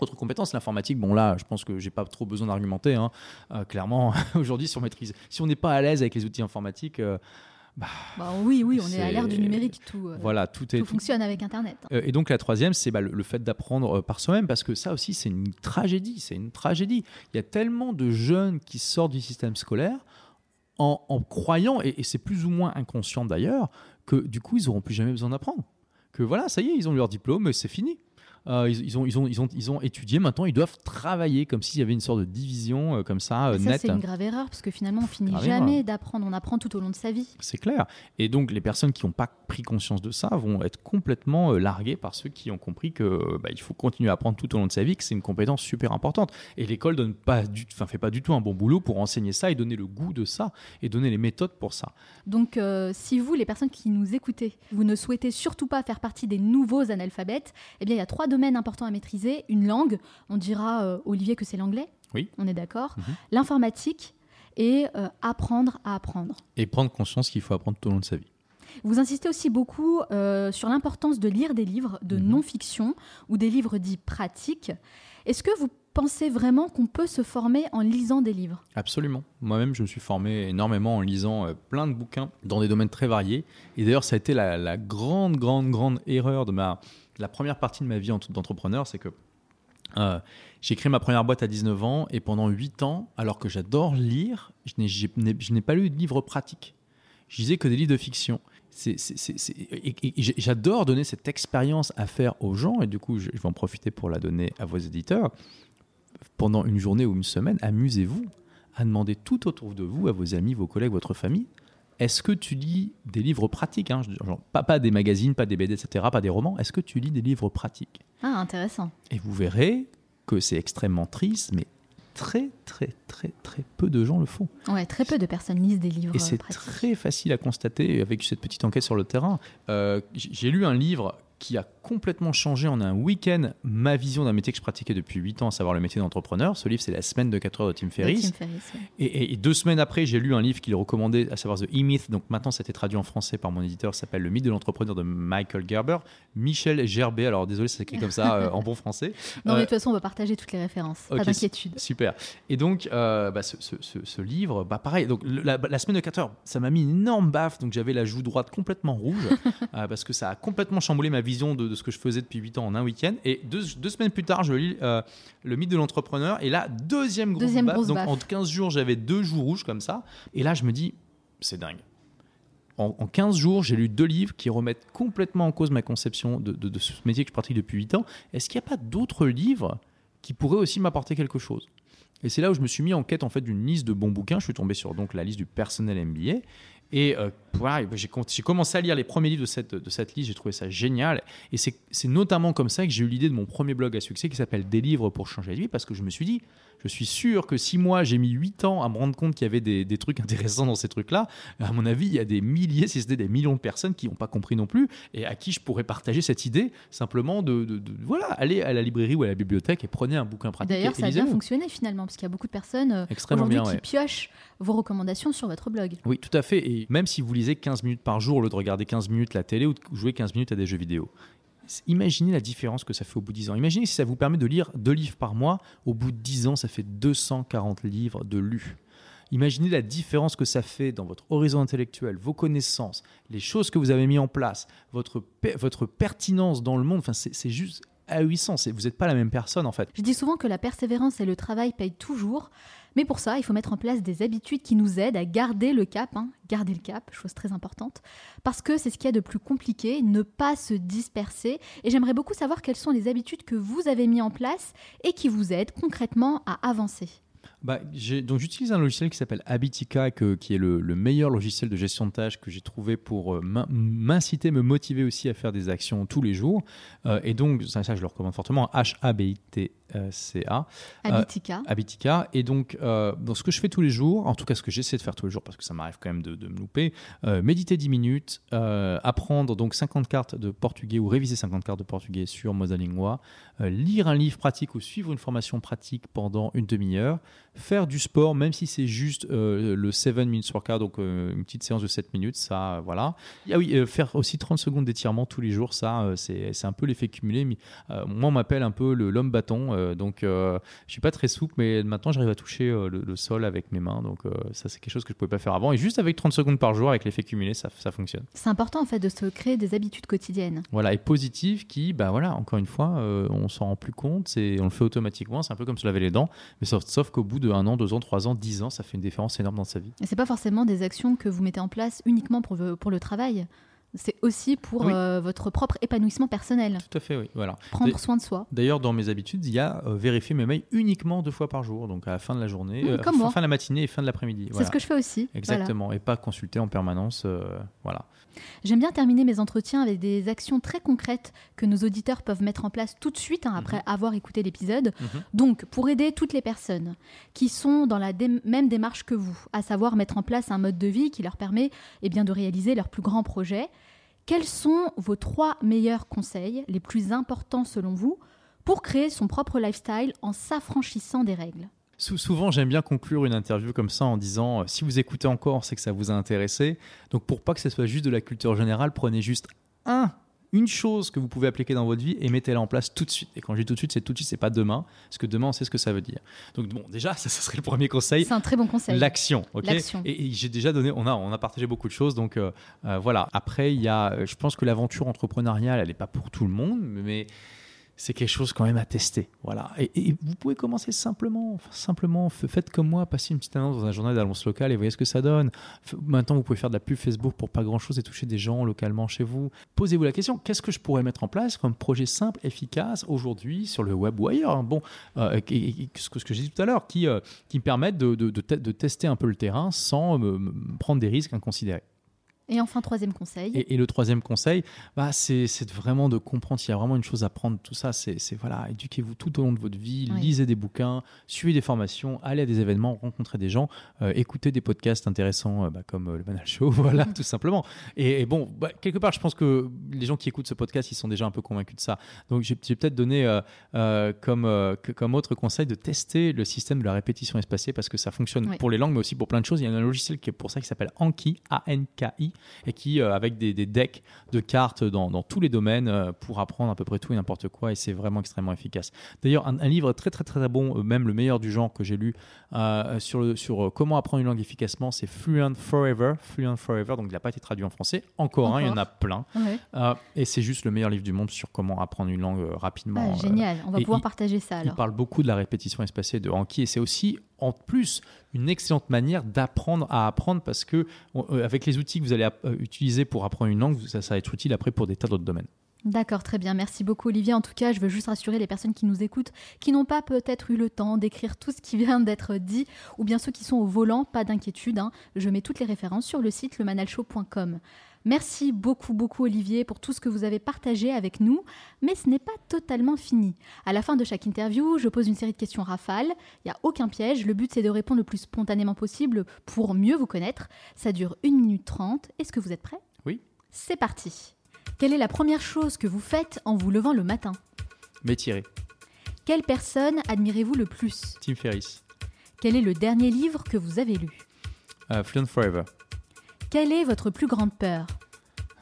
Autre compétence, l'informatique. Bon là, je pense que j'ai pas trop besoin d'argumenter. Hein. clairement, aujourd'hui, si on maîtrise, si on n'est pas à l'aise avec les outils informatiques, bah, bah, oui, oui, on est, à l'ère du numérique, tout, euh, voilà, tout, est, tout fonctionne avec Internet. Euh, et donc la troisième, c'est bah, le, fait d'apprendre euh, par soi-même, parce que ça aussi, c'est une tragédie, c'est une tragédie. Il y a tellement de jeunes qui sortent du système scolaire en, croyant, et, et c'est plus ou moins inconscient d'ailleurs, que du coup, ils n'auront plus jamais besoin d'apprendre. Que voilà, ça y est, ils ont leur diplôme, c'est fini. Euh, ils, ont, ils, ont, ils, ont, ils ont étudié, maintenant ils doivent travailler comme s'il y avait une sorte de division euh, comme ça, euh, ça C'est une grave erreur parce que finalement on finit jamais d'apprendre, on apprend tout au long de sa vie. C'est clair. Et donc les personnes qui n'ont pas pris conscience de ça vont être complètement larguées par ceux qui ont compris que bah, il faut continuer à apprendre tout au long de sa vie, que c'est une compétence super importante. Et l'école donne pas du, fait pas du tout un bon boulot pour enseigner ça et donner le goût de ça et donner les méthodes pour ça. Donc si vous, les personnes qui nous écoutez, vous ne souhaitez surtout pas faire partie des nouveaux analphabètes, eh bien il y a trois domaine important à maîtriser, une langue, on dira, euh, Olivier, que c'est l'anglais. Oui. On est d'accord. Mhm. L'informatique et euh, apprendre à apprendre. Et prendre conscience qu'il faut apprendre tout au long de sa vie. Vous insistez aussi beaucoup euh, sur l'importance de lire des livres de mhm. non-fiction ou des livres dits pratiques. Est-ce que vous pensez vraiment qu'on peut se former en lisant des livres? Absolument. Moi-même, je me suis formé énormément en lisant plein de bouquins dans des domaines très variés. Et d'ailleurs, ça a été la, la, grande, grande, grande erreur de ma, la première partie de ma vie d'entrepreneur, c'est que euh, j'ai créé ma première boîte à 19 ans et pendant 8 ans, alors que j'adore lire, je n'ai pas lu de livres pratiques. Je lisais que des livres de fiction. J'adore donner cette expérience à faire aux gens et du coup, je, je vais en profiter pour la donner à vos éditeurs. Pendant une journée ou une semaine, amusez-vous à demander tout autour de vous, à vos amis, vos collègues, votre famille, est-ce que tu lis des livres pratiques hein, pas, pas, des magazines, pas des BD, etc., pas des romans. Est-ce que tu lis des livres pratiques? Ah, intéressant. Et vous verrez que c'est extrêmement triste, mais très, très, très, très peu de gens le font. Ouais, très peu de personnes lisent des livres. Et c'est très facile à constater avec cette petite enquête sur le terrain. Euh, j'ai lu un livre qui a complètement changé en un week-end ma vision d'un métier que je pratiquais depuis 8 ans, à savoir le métier d'entrepreneur. Ce livre, c'est La semaine de 4 heures de Tim Ferriss. et, deux semaines après, j'ai lu un livre qu'il recommandait, à savoir The E-Myth. Donc maintenant, ça a été traduit en français par mon éditeur, s'appelle Le mythe de l'entrepreneur de Michael Gerber. Michel Gerbet, alors désolé, ça s'écrit comme ça euh, en bon français. Non, mais de toute façon, on va partager toutes les références, pas d'inquiétude. Super. Et donc, euh, bah, ce, livre, bah, pareil, donc, la, semaine de 4 heures, ça m'a mis une énorme baffe. Donc j'avais la joue droite complètement rouge, euh, parce que ça a complètement chamboulé ma vision de, de ce que je faisais depuis 8 ans en un week-end. Et deux, semaines plus tard, je lis euh, Le mythe de l'entrepreneur. Et là, deuxième grosse deuxième baffe. Donc en 15 jours, j'avais deux joues rouges comme ça. Et là, je me dis, c'est dingue. En, 15 jours, j'ai lu deux livres qui remettent complètement en cause ma conception de, de ce métier que je pratique depuis 8 ans. Est-ce qu'il n'y a pas d'autres livres qui pourraient aussi m'apporter quelque chose? Et c'est là où je me suis mis en quête en fait d'une liste de bons bouquins. Je suis tombé sur donc la liste du personnel MBA et euh, j'ai commencé à lire les premiers livres de cette, de cette liste, j'ai trouvé ça génial. Et c'est notamment comme ça que j'ai eu l'idée de mon premier blog à succès qui s'appelle Des livres pour changer de vie, parce que je me suis dit, je suis sûr que si moi j'ai mis 8 ans à me rendre compte qu'il y avait des, des, trucs intéressants dans ces trucs-là, à mon avis, il y a des milliers, si ce n'est des millions de personnes qui n'ont pas compris non plus, et à qui je pourrais partager cette idée simplement de, de, voilà, aller à la librairie ou à la bibliothèque et prenez un bouquin pratique. D'ailleurs, ça a bien fonctionné finalement, parce qu'il y a beaucoup de personnes euh, aujourd'hui qui piochent vos recommandations sur votre blog. Oui, tout à fait. Et même si vous lisez 15 minutes par jour au lieu de regarder 15 minutes la télé ou de jouer 15 minutes à des jeux vidéo, imaginez la différence que ça fait au bout de 10 ans. Imaginez si ça vous permet de lire deux livres par mois. Au bout de 10 ans, ça fait 240 livres de lus. Imaginez la différence que ça fait dans votre horizon intellectuel, vos connaissances, les choses que vous avez mis en place, votre, votre pertinence dans le monde. Enfin, c'est juste ahurissant. Vous n'êtes pas la même personne en fait. Je dis souvent que la persévérance et le travail payent toujours. Mais pour ça, il faut mettre en place des habitudes qui nous aident à garder le cap, hein, garder le cap, chose très importante, parce que c'est ce qu'il y a de plus compliqué, ne pas se disperser. Et j'aimerais beaucoup savoir quelles sont les habitudes que vous avez mis en place et qui vous aident concrètement à avancer. Bah, donc j'utilise un logiciel qui s'appelle Habitica, qui est le, meilleur logiciel de gestion de tâches que j'ai trouvé pour euh, m'inciter, me motiver aussi à faire des actions tous les jours. Euh, et donc ça, ça, je le recommande fortement. H A B I T CA. Euh, Habitica. Habitica. Et donc, euh, ce que je fais tous les jours, en tout cas ce que j'essaie de faire tous les jours, parce que ça m'arrive quand même de, me louper, euh, méditer 10 minutes, apprendre donc 50 cartes de portugais ou réviser 50 cartes de portugais sur Mosalingua, lire un livre pratique ou suivre une formation pratique pendant une demi-heure, faire du sport, même si c'est juste euh, le 7 minutes workout, donc euh, une petite séance de 7 minutes, ça, voilà. Ah oui, faire aussi 30 secondes d'étirement tous les jours, ça, c'est un peu l'effet cumulé. Mais, moi, on m'appelle un peu l'homme bâton, donc je suis pas très souple, mais maintenant, j'arrive à toucher le, sol avec mes mains, donc ça, c'est quelque chose que je pouvais pas faire avant. Et juste avec 30 secondes par jour, avec l'effet cumulé, ça, ça fonctionne. C'est important, en fait, de se créer des habitudes quotidiennes. Voilà, et positives qui, bah voilà, encore une fois, on s'en rend plus compte, on le fait automatiquement, c'est un peu comme se laver les dents, mais sauf, sauf qu'au bout de un an, deux ans, trois ans, dix ans, ça fait une différence énorme dans sa vie. Et c'est pas forcément des actions que vous mettez en place uniquement pour, pour le travail? C'est aussi pour euh, votre propre épanouissement personnel. Tout à fait, oui. Voilà. Prendre soin de soi. D'ailleurs, dans mes habitudes, il y a euh, vérifier mes mails uniquement deux fois par jour, donc à la fin de la journée, mmh, euh, fin, de la matinée et fin de l'après-midi. C'est ce que je fais aussi. Exactement, et pas consulter en permanence. voilà. J'aime bien terminer mes entretiens avec des actions très concrètes que nos auditeurs peuvent mettre en place tout de suite hein, après mhm. avoir écouté l'épisode. Mhm. Donc, pour aider toutes les personnes qui sont dans la même démarche que vous, à savoir mettre en place un mode de vie qui leur permet eh bien, de réaliser leurs plus grands projets, quels sont vos trois meilleurs conseils, les plus importants selon vous, pour créer son propre lifestyle en s'affranchissant des règles? Souvent, j'aime bien conclure une interview comme ça en disant euh, si vous écoutez encore, c'est que ça vous a intéressé. Donc, pour pas que ce soit juste de la culture générale, prenez juste un, une chose que vous pouvez appliquer dans votre vie et mettez-la en place tout de suite. Et quand je dis tout de suite, c'est tout de suite, c'est pas demain, parce que demain, on sait ce que ça veut dire. Donc, bon, déjà, ça, serait le premier conseil. C'est un très bon conseil. L'action, ok? Et, j'ai déjà donné, on a, on a partagé beaucoup de choses. Donc, euh, euh, voilà. Après, il y a, je pense que l'aventure entrepreneuriale, elle n'est pas pour tout le monde, mais c'est quelque chose quand même à tester. Voilà. Et, vous pouvez commencer simplement, simplement, faites comme moi, passez une petite annonce dans un journal d'annonce locale et voyez ce que ça donne. Maintenant, vous pouvez faire de la pub Facebook pour pas grand chose et toucher des gens localement chez vous. Posez-vous la question qu'est-ce que je pourrais mettre en place comme projet simple, efficace aujourd'hui sur le web ou ailleurs Bon, euh, ce que, j'ai dit tout à l'heure, qui, euh, me permettent de, tester un peu le terrain sans prendre des risques inconsidérés. Et enfin, troisième conseil. Et, le troisième conseil, bah, c'est vraiment de comprendre s'il y a vraiment une chose à prendre. Tout ça, c'est voilà, éduquez-vous tout au long de votre vie, lisez des bouquins, suivez des formations, allez à des événements, rencontrez des gens, euh, écoutez des podcasts intéressants euh, bah, comme euh, le Banal Show, voilà, tout simplement. Et, bon, bah, quelque part, je pense que les gens qui écoutent ce podcast, ils sont déjà un peu convaincus de ça. Donc, j'ai peut-être donné comme, comme autre conseil de tester le système de la répétition espacée parce que ça fonctionne pour les langues, mais aussi pour plein de choses. Il y a un logiciel qui est pour ça qui s'appelle Anki, A-N-K-I et qui, euh, avec des, decks de cartes dans, tous les domaines, euh, pour apprendre à peu près tout et n'importe quoi, et c'est vraiment extrêmement efficace. D'ailleurs, un, livre très très très bon, euh, même le meilleur du genre que j'ai lu sur, sur comment apprendre une langue efficacement, c'est Fluent Forever. Fluent Forever, donc il n'a pas été traduit en français. Encore, un, il y en a plein. et c'est juste le meilleur livre du monde sur comment apprendre une langue rapidement. Ah, génial, on va pouvoir partager ça alors. Il parle beaucoup de la répétition espacée de Anki, et c'est aussi en plus une excellente manière d'apprendre à apprendre parce que euh, avec les outils que vous allez euh, utiliser pour apprendre une langue, ça, va être utile après pour des tas d'autres domaines. D'accord, très bien. Merci beaucoup Olivier. En tout cas, je veux juste rassurer les personnes qui nous écoutent, qui n'ont pas peut-être eu le temps d'écrire tout ce qui vient d'être dit, ou bien ceux qui sont au volant, pas d'inquiétude. Hein. Je mets toutes les références sur le site lemanalshow.com. Merci beaucoup, beaucoup Olivier pour tout ce que vous avez partagé avec nous, mais ce n'est pas totalement fini. À la fin de chaque interview, je pose une série de questions rafales. Il n'y a aucun piège, le but c'est de répondre le plus spontanément possible pour mieux vous connaître. Ça dure 1 minute 30. Est-ce que vous êtes prêt Oui. C'est parti. Quelle est la première chose que vous faites en vous levant le matin? M'étirer. Quelle personne admirez-vous le plus? Tim Ferriss. Quel est le dernier livre que vous avez lu? Uh, Fluent Forever. Quelle est votre plus grande peur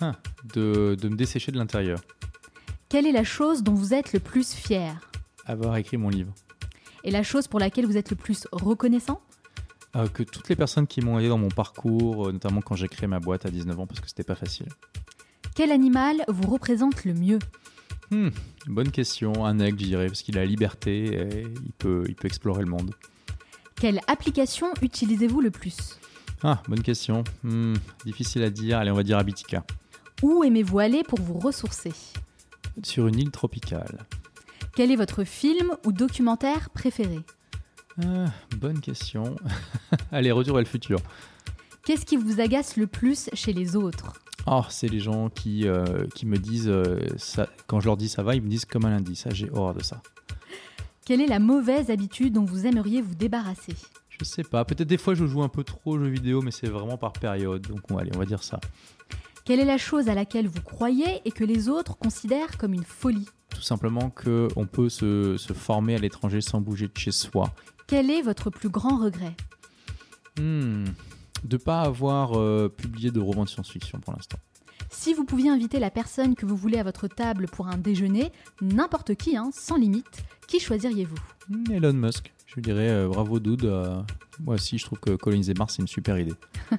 ah, de, me dessécher de l'intérieur. Quelle est la chose dont vous êtes le plus fier Avoir écrit mon livre. Et la chose pour laquelle vous êtes le plus reconnaissant euh, Que toutes les personnes qui m'ont aidé dans mon parcours, euh, notamment quand j'ai créé ma boîte à 19 ans, parce que c'était pas facile. Quel animal vous représente le mieux hmm, Bonne question. Un aigle, je dirais, parce qu'il a la liberté et il peut, il peut explorer le monde. Quelle application utilisez-vous le plus ah, bonne question. Hmm, difficile à dire. Allez, on va dire Abitica. Où aimez-vous aller pour vous ressourcer? Sur une île tropicale. Quel est votre film ou documentaire préféré? Ah, Bonne question. Allez, Retour à le futur. Qu'est-ce qui vous agace le plus chez les autres? Oh, c'est les gens qui, euh, qui me disent, euh, ça, quand je leur dis ça va, ils me disent comme un lundi. Ça, j'ai horreur de ça. Quelle est la mauvaise habitude dont vous aimeriez vous débarrasser? Je sais pas. Peut-être des fois je joue un peu trop aux jeux vidéo, mais c'est vraiment par période. Donc on, allez, on va dire ça. Quelle est la chose à laquelle vous croyez et que les autres considèrent comme une folie Tout simplement qu'on peut se, se, former à l'étranger sans bouger de chez soi. Quel est votre plus grand regret hmm, De ne pas avoir euh, publié de roman de science-fiction pour l'instant. Si vous pouviez inviter la personne que vous voulez à votre table pour un déjeuner, n'importe qui, hein, sans limite, qui choisiriez-vous? Elon Musk. Je dirais euh, bravo dude. Euh, moi aussi, je trouve que coloniser Mars, c'est une super idée.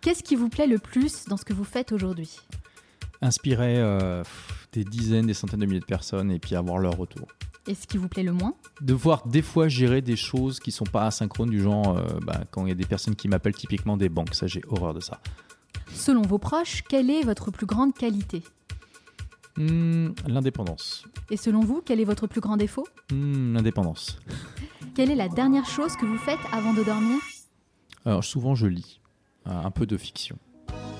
Qu'est-ce qui vous plaît le plus dans ce que vous faites aujourd'hui? Inspirer des dizaines, des centaines de milliers de personnes et puis avoir leur retour. Et ce qui vous plaît le moins? De voir des fois gérer des choses qui sont pas asynchrones, du genre euh, bah, quand il y a des personnes qui m'appellent typiquement des banques. Ça, j'ai horreur de ça. Selon vos proches, quelle est votre plus grande qualité? Hmm, L'indépendance. Et selon vous, quel est votre plus grand défaut? Hmm, L'indépendance. Quelle est la dernière chose que vous faites avant de dormir? Alors, souvent, je lis un peu de fiction.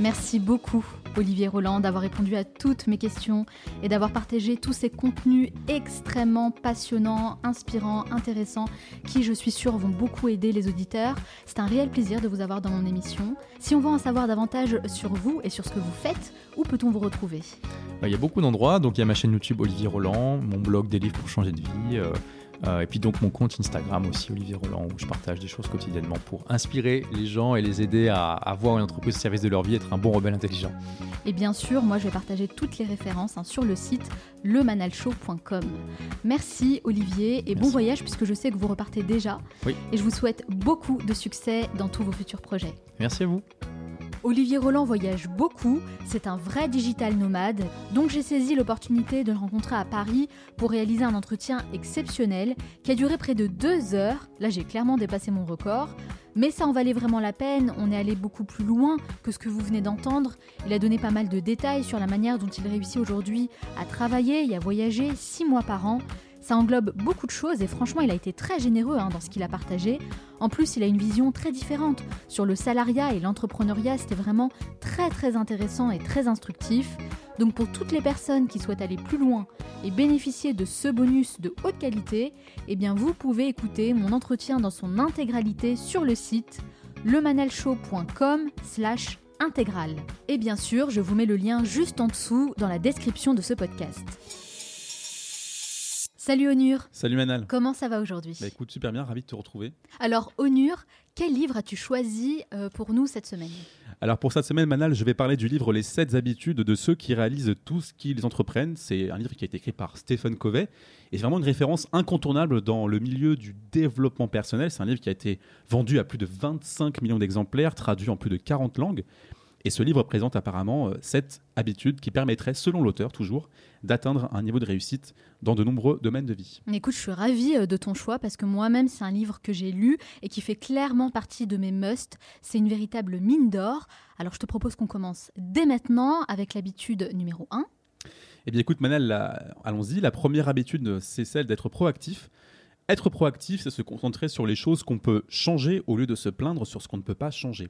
Merci beaucoup, Olivier Roland, d'avoir répondu à toutes mes questions et d'avoir partagé tous ces contenus extrêmement passionnants, inspirants, intéressants, qui, je suis sûre, vont beaucoup aider les auditeurs. C'est un réel plaisir de vous avoir dans mon émission. Si on veut en savoir davantage sur vous et sur ce que vous faites, où peut-on vous retrouver? Bah, Il y a beaucoup d'endroits. Donc, il y a ma chaîne YouTube Olivier Roland, mon blog des livres pour changer de vie. Euh, euh, et puis donc mon compte Instagram aussi, Olivier Roland, où je partage des choses quotidiennement pour inspirer les gens et les aider à, avoir une entreprise au service de leur vie, être un bon rebelle intelligent. Et bien sûr, moi je vais partager toutes les références hein, sur le site lemanalshow.com. Merci Olivier et bon voyage puisque je sais que vous repartez déjà. Oui. Et je vous souhaite beaucoup de succès dans tous vos futurs projets. Merci à vous. Olivier Roland voyage beaucoup, c'est un vrai digital nomade, donc j'ai saisi l'opportunité de le rencontrer à Paris pour réaliser un entretien exceptionnel qui a duré près de deux heures. Là j'ai clairement dépassé mon record. Mais ça en valait vraiment la peine, on est allé beaucoup plus loin que ce que vous venez d'entendre. Il a donné pas mal de détails sur la manière dont il réussit aujourd'hui à travailler et à voyager six mois par an. Ça englobe beaucoup de choses et franchement, il a été très généreux hein, dans ce qu'il a partagé. En plus, il a une vision très différente sur le salariat et l'entrepreneuriat. C'était vraiment très très intéressant et très instructif. Donc pour toutes les personnes qui souhaitent aller plus loin et bénéficier de ce bonus de haute qualité, eh bien vous pouvez écouter mon entretien dans son intégralité sur le site lemanalshow.com slash intégral. Et bien sûr, je vous mets le lien juste en dessous dans la description de ce podcast. Salut Onur. Salut Manal. Comment ça va aujourd'hui? Bah Écoute, super bien, ravi de te retrouver. Alors Onur, quel livre as-tu choisi euh, pour nous cette semaine? Alors pour cette semaine, Manal, je vais parler du livre Les 7 habitudes de ceux qui réalisent tout ce qu'ils entreprennent. C'est un livre qui a été écrit par Stephen Covey et c'est vraiment une référence incontournable dans le milieu du développement personnel. C'est un livre qui a été vendu à plus de 25 millions d'exemplaires, traduit en plus de 40 langues. Et ce livre présente apparemment cette euh, habitude qui permettrait, selon l'auteur toujours, d'atteindre un niveau de réussite dans de nombreux domaines de vie. Écoute, je suis ravie euh, de ton choix parce que moi-même, c'est un livre que j'ai lu et qui fait clairement partie de mes musts. C'est une véritable mine d'or. Alors je te propose qu'on commence dès maintenant avec l'habitude numéro 1. Eh bien écoute Manel, allons-y. La première habitude, c'est celle d'être proactif. Être proactif, c'est se concentrer sur les choses qu'on peut changer au lieu de se plaindre sur ce qu'on ne peut pas changer.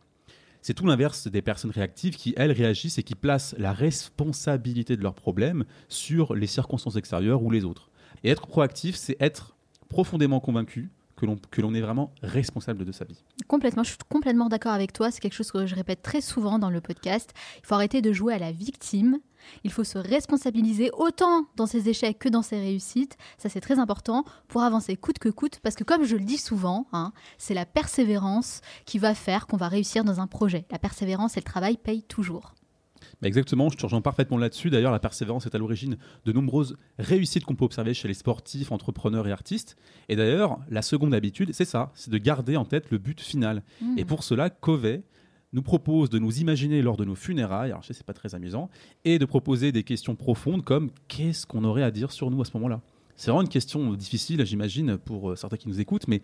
C'est tout l'inverse des personnes réactives qui, elles, réagissent et qui placent la responsabilité de leurs problèmes sur les circonstances extérieures ou les autres. Et être proactif, c'est être profondément convaincu que l'on est vraiment responsable de sa vie. Complètement, je suis complètement d'accord avec toi. C'est quelque chose que je répète très souvent dans le podcast. Il faut arrêter de jouer à la victime. Il faut se responsabiliser autant dans ses échecs que dans ses réussites. Ça, c'est très important pour avancer coûte que coûte. Parce que comme je le dis souvent, hein, c'est la persévérance qui va faire qu'on va réussir dans un projet. La persévérance et le travail payent toujours. Bah, exactement, je te rejoins parfaitement là-dessus. D'ailleurs, la persévérance est à l'origine de nombreuses réussites qu'on peut observer chez les sportifs, entrepreneurs et artistes. Et d'ailleurs, la seconde habitude, c'est ça, c'est de garder en tête le but final. Mmh. Et pour cela, Covey nous propose de nous imaginer lors de nos funérailles, alors je sais c'est pas très amusant, et de proposer des questions profondes comme qu'est-ce qu'on aurait à dire sur nous à ce moment-là? C'est vraiment une question difficile, j'imagine, pour euh, certains qui nous écoutent, mais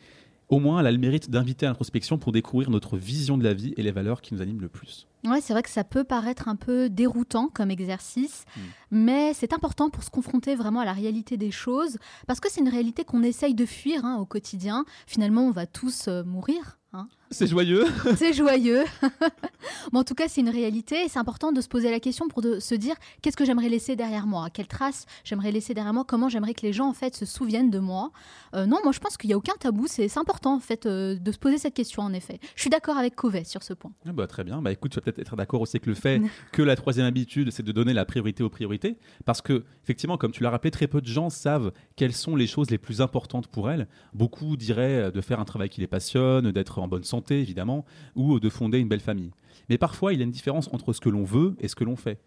au moins elle a le mérite d'inviter à l'introspection pour découvrir notre vision de la vie et les valeurs qui nous animent le plus. Ouais, c'est vrai que ça peut paraître un peu déroutant comme exercice, hmm. mais c'est important pour se confronter vraiment à la réalité des choses, parce que c'est une réalité qu'on essaye de fuir hein, au quotidien. Finalement, on va tous euh, mourir Hein. C'est joyeux. c'est joyeux. bon, en tout cas, c'est une réalité et c'est important de se poser la question pour de, se dire qu'est-ce que j'aimerais laisser derrière moi? Quelle trace j'aimerais laisser derrière moi? Comment j'aimerais que les gens en fait se souviennent de moi? Euh, Non, moi je pense qu'il n'y a aucun tabou. C'est important en fait euh, de se poser cette question en effet. Je suis d'accord avec Covet sur ce point. Ah bah, très bien. Bah, écoute, tu vas peut-être être d'accord aussi avec le fait que la troisième habitude, c'est de donner la priorité aux priorités. Parce que, effectivement, comme tu l'as rappelé, très peu de gens savent quelles sont les choses les plus importantes pour elles. Beaucoup diraient de faire un travail qui les passionne, d'être en bonne santé, évidemment, ou de fonder une belle famille. Mais parfois, il y a une différence entre ce que l'on veut et ce que l'on fait.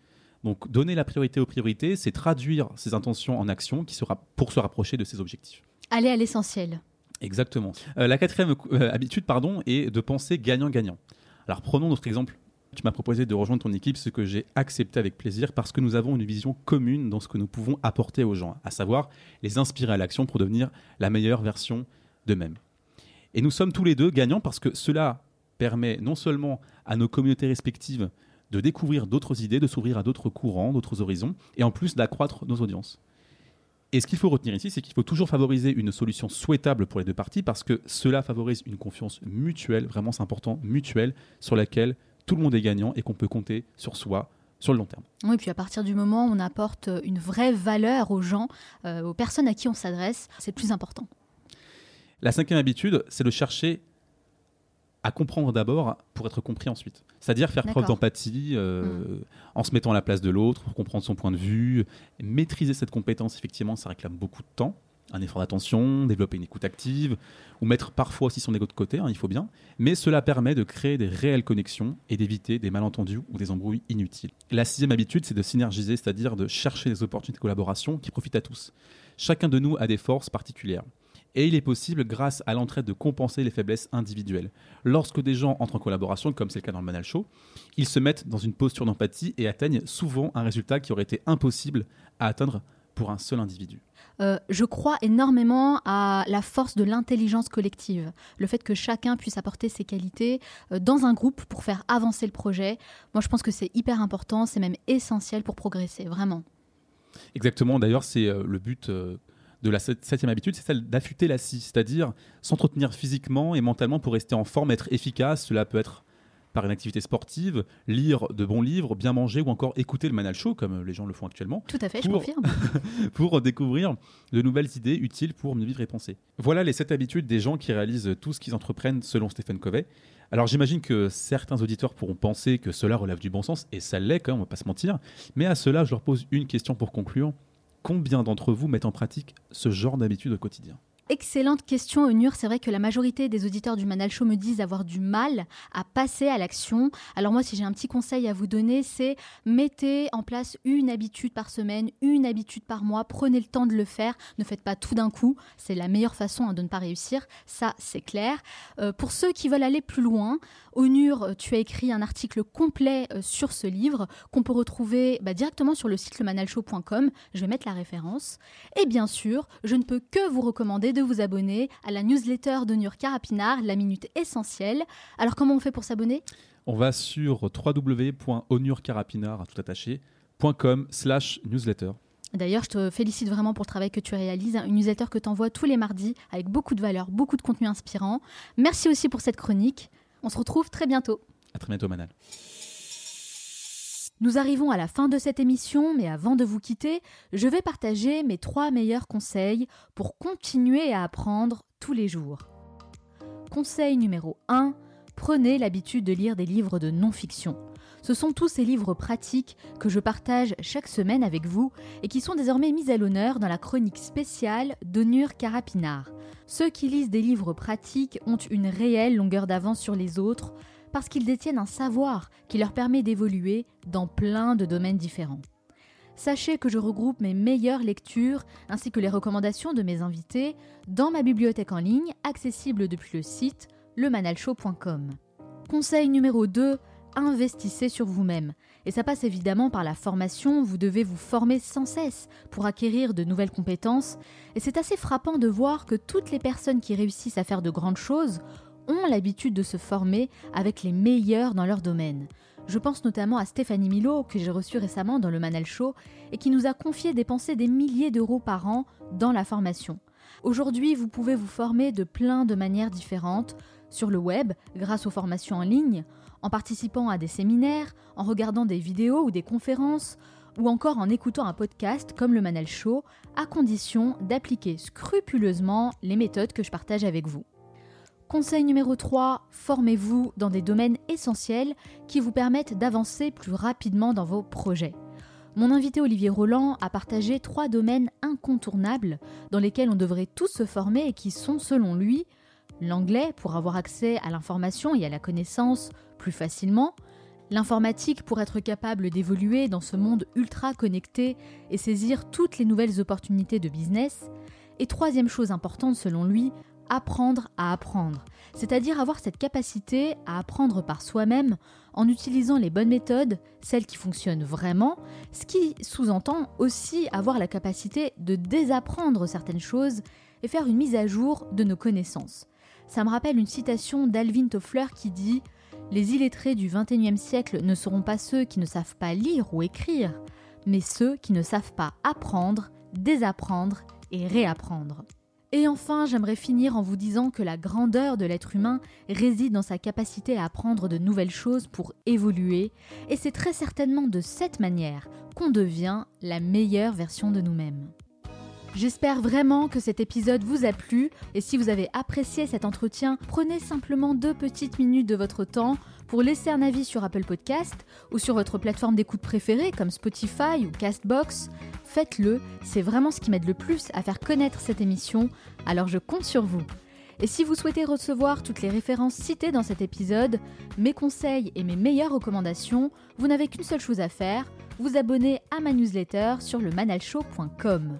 Donc, donner la priorité aux priorités, c'est traduire ses intentions en action qui sera pour se rapprocher de ses objectifs. Aller à l'essentiel. Exactement. Euh, la quatrième euh, habitude, pardon, est de penser gagnant-gagnant. Alors, prenons notre exemple. Tu m'as proposé de rejoindre ton équipe, ce que j'ai accepté avec plaisir parce que nous avons une vision commune dans ce que nous pouvons apporter aux gens, à savoir les inspirer à l'action pour devenir la meilleure version d'eux-mêmes. Et nous sommes tous les deux gagnants parce que cela permet non seulement à nos communautés respectives de découvrir d'autres idées, de s'ouvrir à d'autres courants, d'autres horizons, et en plus d'accroître nos audiences. Et ce qu'il faut retenir ici, c'est qu'il faut toujours favoriser une solution souhaitable pour les deux parties parce que cela favorise une confiance mutuelle, vraiment c'est important, mutuelle, sur laquelle tout le monde est gagnant et qu'on peut compter sur soi sur le long terme. Oui, puis à partir du moment où on apporte une vraie valeur aux gens, euh, aux personnes à qui on s'adresse, c'est plus important. La cinquième habitude, c'est de chercher à comprendre d'abord pour être compris ensuite. C'est-à-dire faire preuve d'empathie euh, mm. en se mettant à la place de l'autre, pour comprendre son point de vue. Maîtriser cette compétence, effectivement, ça réclame beaucoup de temps, un effort d'attention, développer une écoute active, ou mettre parfois aussi son ego de côté, hein, il faut bien. Mais cela permet de créer des réelles connexions et d'éviter des malentendus ou des embrouilles inutiles. La sixième habitude, c'est de synergiser, c'est-à-dire de chercher des opportunités de collaboration qui profitent à tous. Chacun de nous a des forces particulières et il est possible, grâce à l'entraide, de compenser les faiblesses individuelles. Lorsque des gens entrent en collaboration, comme c'est le cas dans le Manal Show, ils se mettent dans une posture d'empathie et atteignent souvent un résultat qui aurait été impossible à atteindre pour un seul individu. Euh, je crois énormément à la force de l'intelligence collective, le fait que chacun puisse apporter ses qualités euh, dans un groupe pour faire avancer le projet. Moi, je pense que c'est hyper important, c'est même essentiel pour progresser, vraiment. Exactement, d'ailleurs, c'est euh, le but de la septième habitude, c'est celle d'affûter la scie, c'est-à-dire s'entretenir physiquement et mentalement pour rester en forme, être efficace. Cela peut être par une activité sportive, lire de bons livres, bien manger ou encore écouter le Manal Show comme les gens le font actuellement. Tout à fait, je confirme. pour découvrir de nouvelles idées utiles pour mieux vivre et penser. Voilà les sept habitudes des gens qui réalisent tout ce qu'ils entreprennent selon Stephen Covey. Alors j'imagine que certains auditeurs pourront penser que cela relève du bon sens, et ça l'est quand même, on va pas se mentir. Mais à cela, je leur pose une question pour conclure. Combien d'entre vous mettent en pratique ce genre d'habitude au quotidien Excellente question, Onur. C'est vrai que la majorité des auditeurs du Manal Show me disent avoir du mal à passer à l'action. Alors moi, si j'ai un petit conseil à vous donner, c'est mettez en place une habitude par semaine, une habitude par mois. Prenez le temps de le faire. Ne faites pas tout d'un coup. C'est la meilleure façon hein, de ne pas réussir. Ça, c'est clair. Euh, pour ceux qui veulent aller plus loin, Onur, tu as écrit un article complet euh, sur ce livre qu'on peut retrouver bah, directement sur le site lemanalshow.com. Je vais mettre la référence. Et bien sûr, je ne peux que vous recommander de vous abonner à la newsletter de Nur Carapinard, la minute essentielle. Alors comment on fait pour s'abonner? On va sur www.onurcarapinard, slash newsletter. D'ailleurs, je te félicite vraiment pour le travail que tu réalises. Une newsletter que tu envoies tous les mardis avec beaucoup de valeur, beaucoup de contenu inspirant. Merci aussi pour cette chronique. On se retrouve très bientôt. À très bientôt, Manal. Nous arrivons à la fin de cette émission, mais avant de vous quitter, je vais partager mes trois meilleurs conseils pour continuer à apprendre tous les jours. Conseil numéro 1, prenez l'habitude de lire des livres de non-fiction. Ce sont tous ces livres pratiques que je partage chaque semaine avec vous et qui sont désormais mis à l'honneur dans la chronique spéciale d'Onur Carapinard. Ceux qui lisent des livres pratiques ont une réelle longueur d'avance sur les autres, parce qu'ils détiennent un savoir qui leur permet d'évoluer dans plein de domaines différents. Sachez que je regroupe mes meilleures lectures ainsi que les recommandations de mes invités dans ma bibliothèque en ligne accessible depuis le site lemanalshow.com. Conseil numéro 2, investissez sur vous-même. Et ça passe évidemment par la formation, vous devez vous former sans cesse pour acquérir de nouvelles compétences. Et c'est assez frappant de voir que toutes les personnes qui réussissent à faire de grandes choses ont l'habitude de se former avec les meilleurs dans leur domaine. Je pense notamment à Stéphanie Milo, que j'ai reçue récemment dans le Manal Show, et qui nous a confié dépenser des milliers d'euros par an dans la formation. Aujourd'hui, vous pouvez vous former de plein de manières différentes, sur le web grâce aux formations en ligne, en participant à des séminaires, en regardant des vidéos ou des conférences, ou encore en écoutant un podcast comme le Manal Show, à condition d'appliquer scrupuleusement les méthodes que je partage avec vous. Conseil numéro 3, formez-vous dans des domaines essentiels qui vous permettent d'avancer plus rapidement dans vos projets. Mon invité Olivier Roland a partagé trois domaines incontournables dans lesquels on devrait tous se former et qui sont, selon lui, l'anglais pour avoir accès à l'information et à la connaissance plus facilement, l'informatique pour être capable d'évoluer dans ce monde ultra connecté et saisir toutes les nouvelles opportunités de business, et troisième chose importante selon lui, apprendre à apprendre, c'est-à-dire avoir cette capacité à apprendre par soi-même en utilisant les bonnes méthodes, celles qui fonctionnent vraiment, ce qui sous-entend aussi avoir la capacité de désapprendre certaines choses et faire une mise à jour de nos connaissances. Ça me rappelle une citation d'Alvin Toffler qui dit Les illettrés du XXIe siècle ne seront pas ceux qui ne savent pas lire ou écrire, mais ceux qui ne savent pas apprendre, désapprendre et réapprendre. Et enfin, j'aimerais finir en vous disant que la grandeur de l'être humain réside dans sa capacité à apprendre de nouvelles choses pour évoluer, et c'est très certainement de cette manière qu'on devient la meilleure version de nous-mêmes. J'espère vraiment que cet épisode vous a plu et si vous avez apprécié cet entretien, prenez simplement deux petites minutes de votre temps pour laisser un avis sur Apple Podcast ou sur votre plateforme d'écoute préférée comme Spotify ou Castbox. Faites-le, c'est vraiment ce qui m'aide le plus à faire connaître cette émission, alors je compte sur vous. Et si vous souhaitez recevoir toutes les références citées dans cet épisode, mes conseils et mes meilleures recommandations, vous n'avez qu'une seule chose à faire, vous abonner à ma newsletter sur le manalshow.com.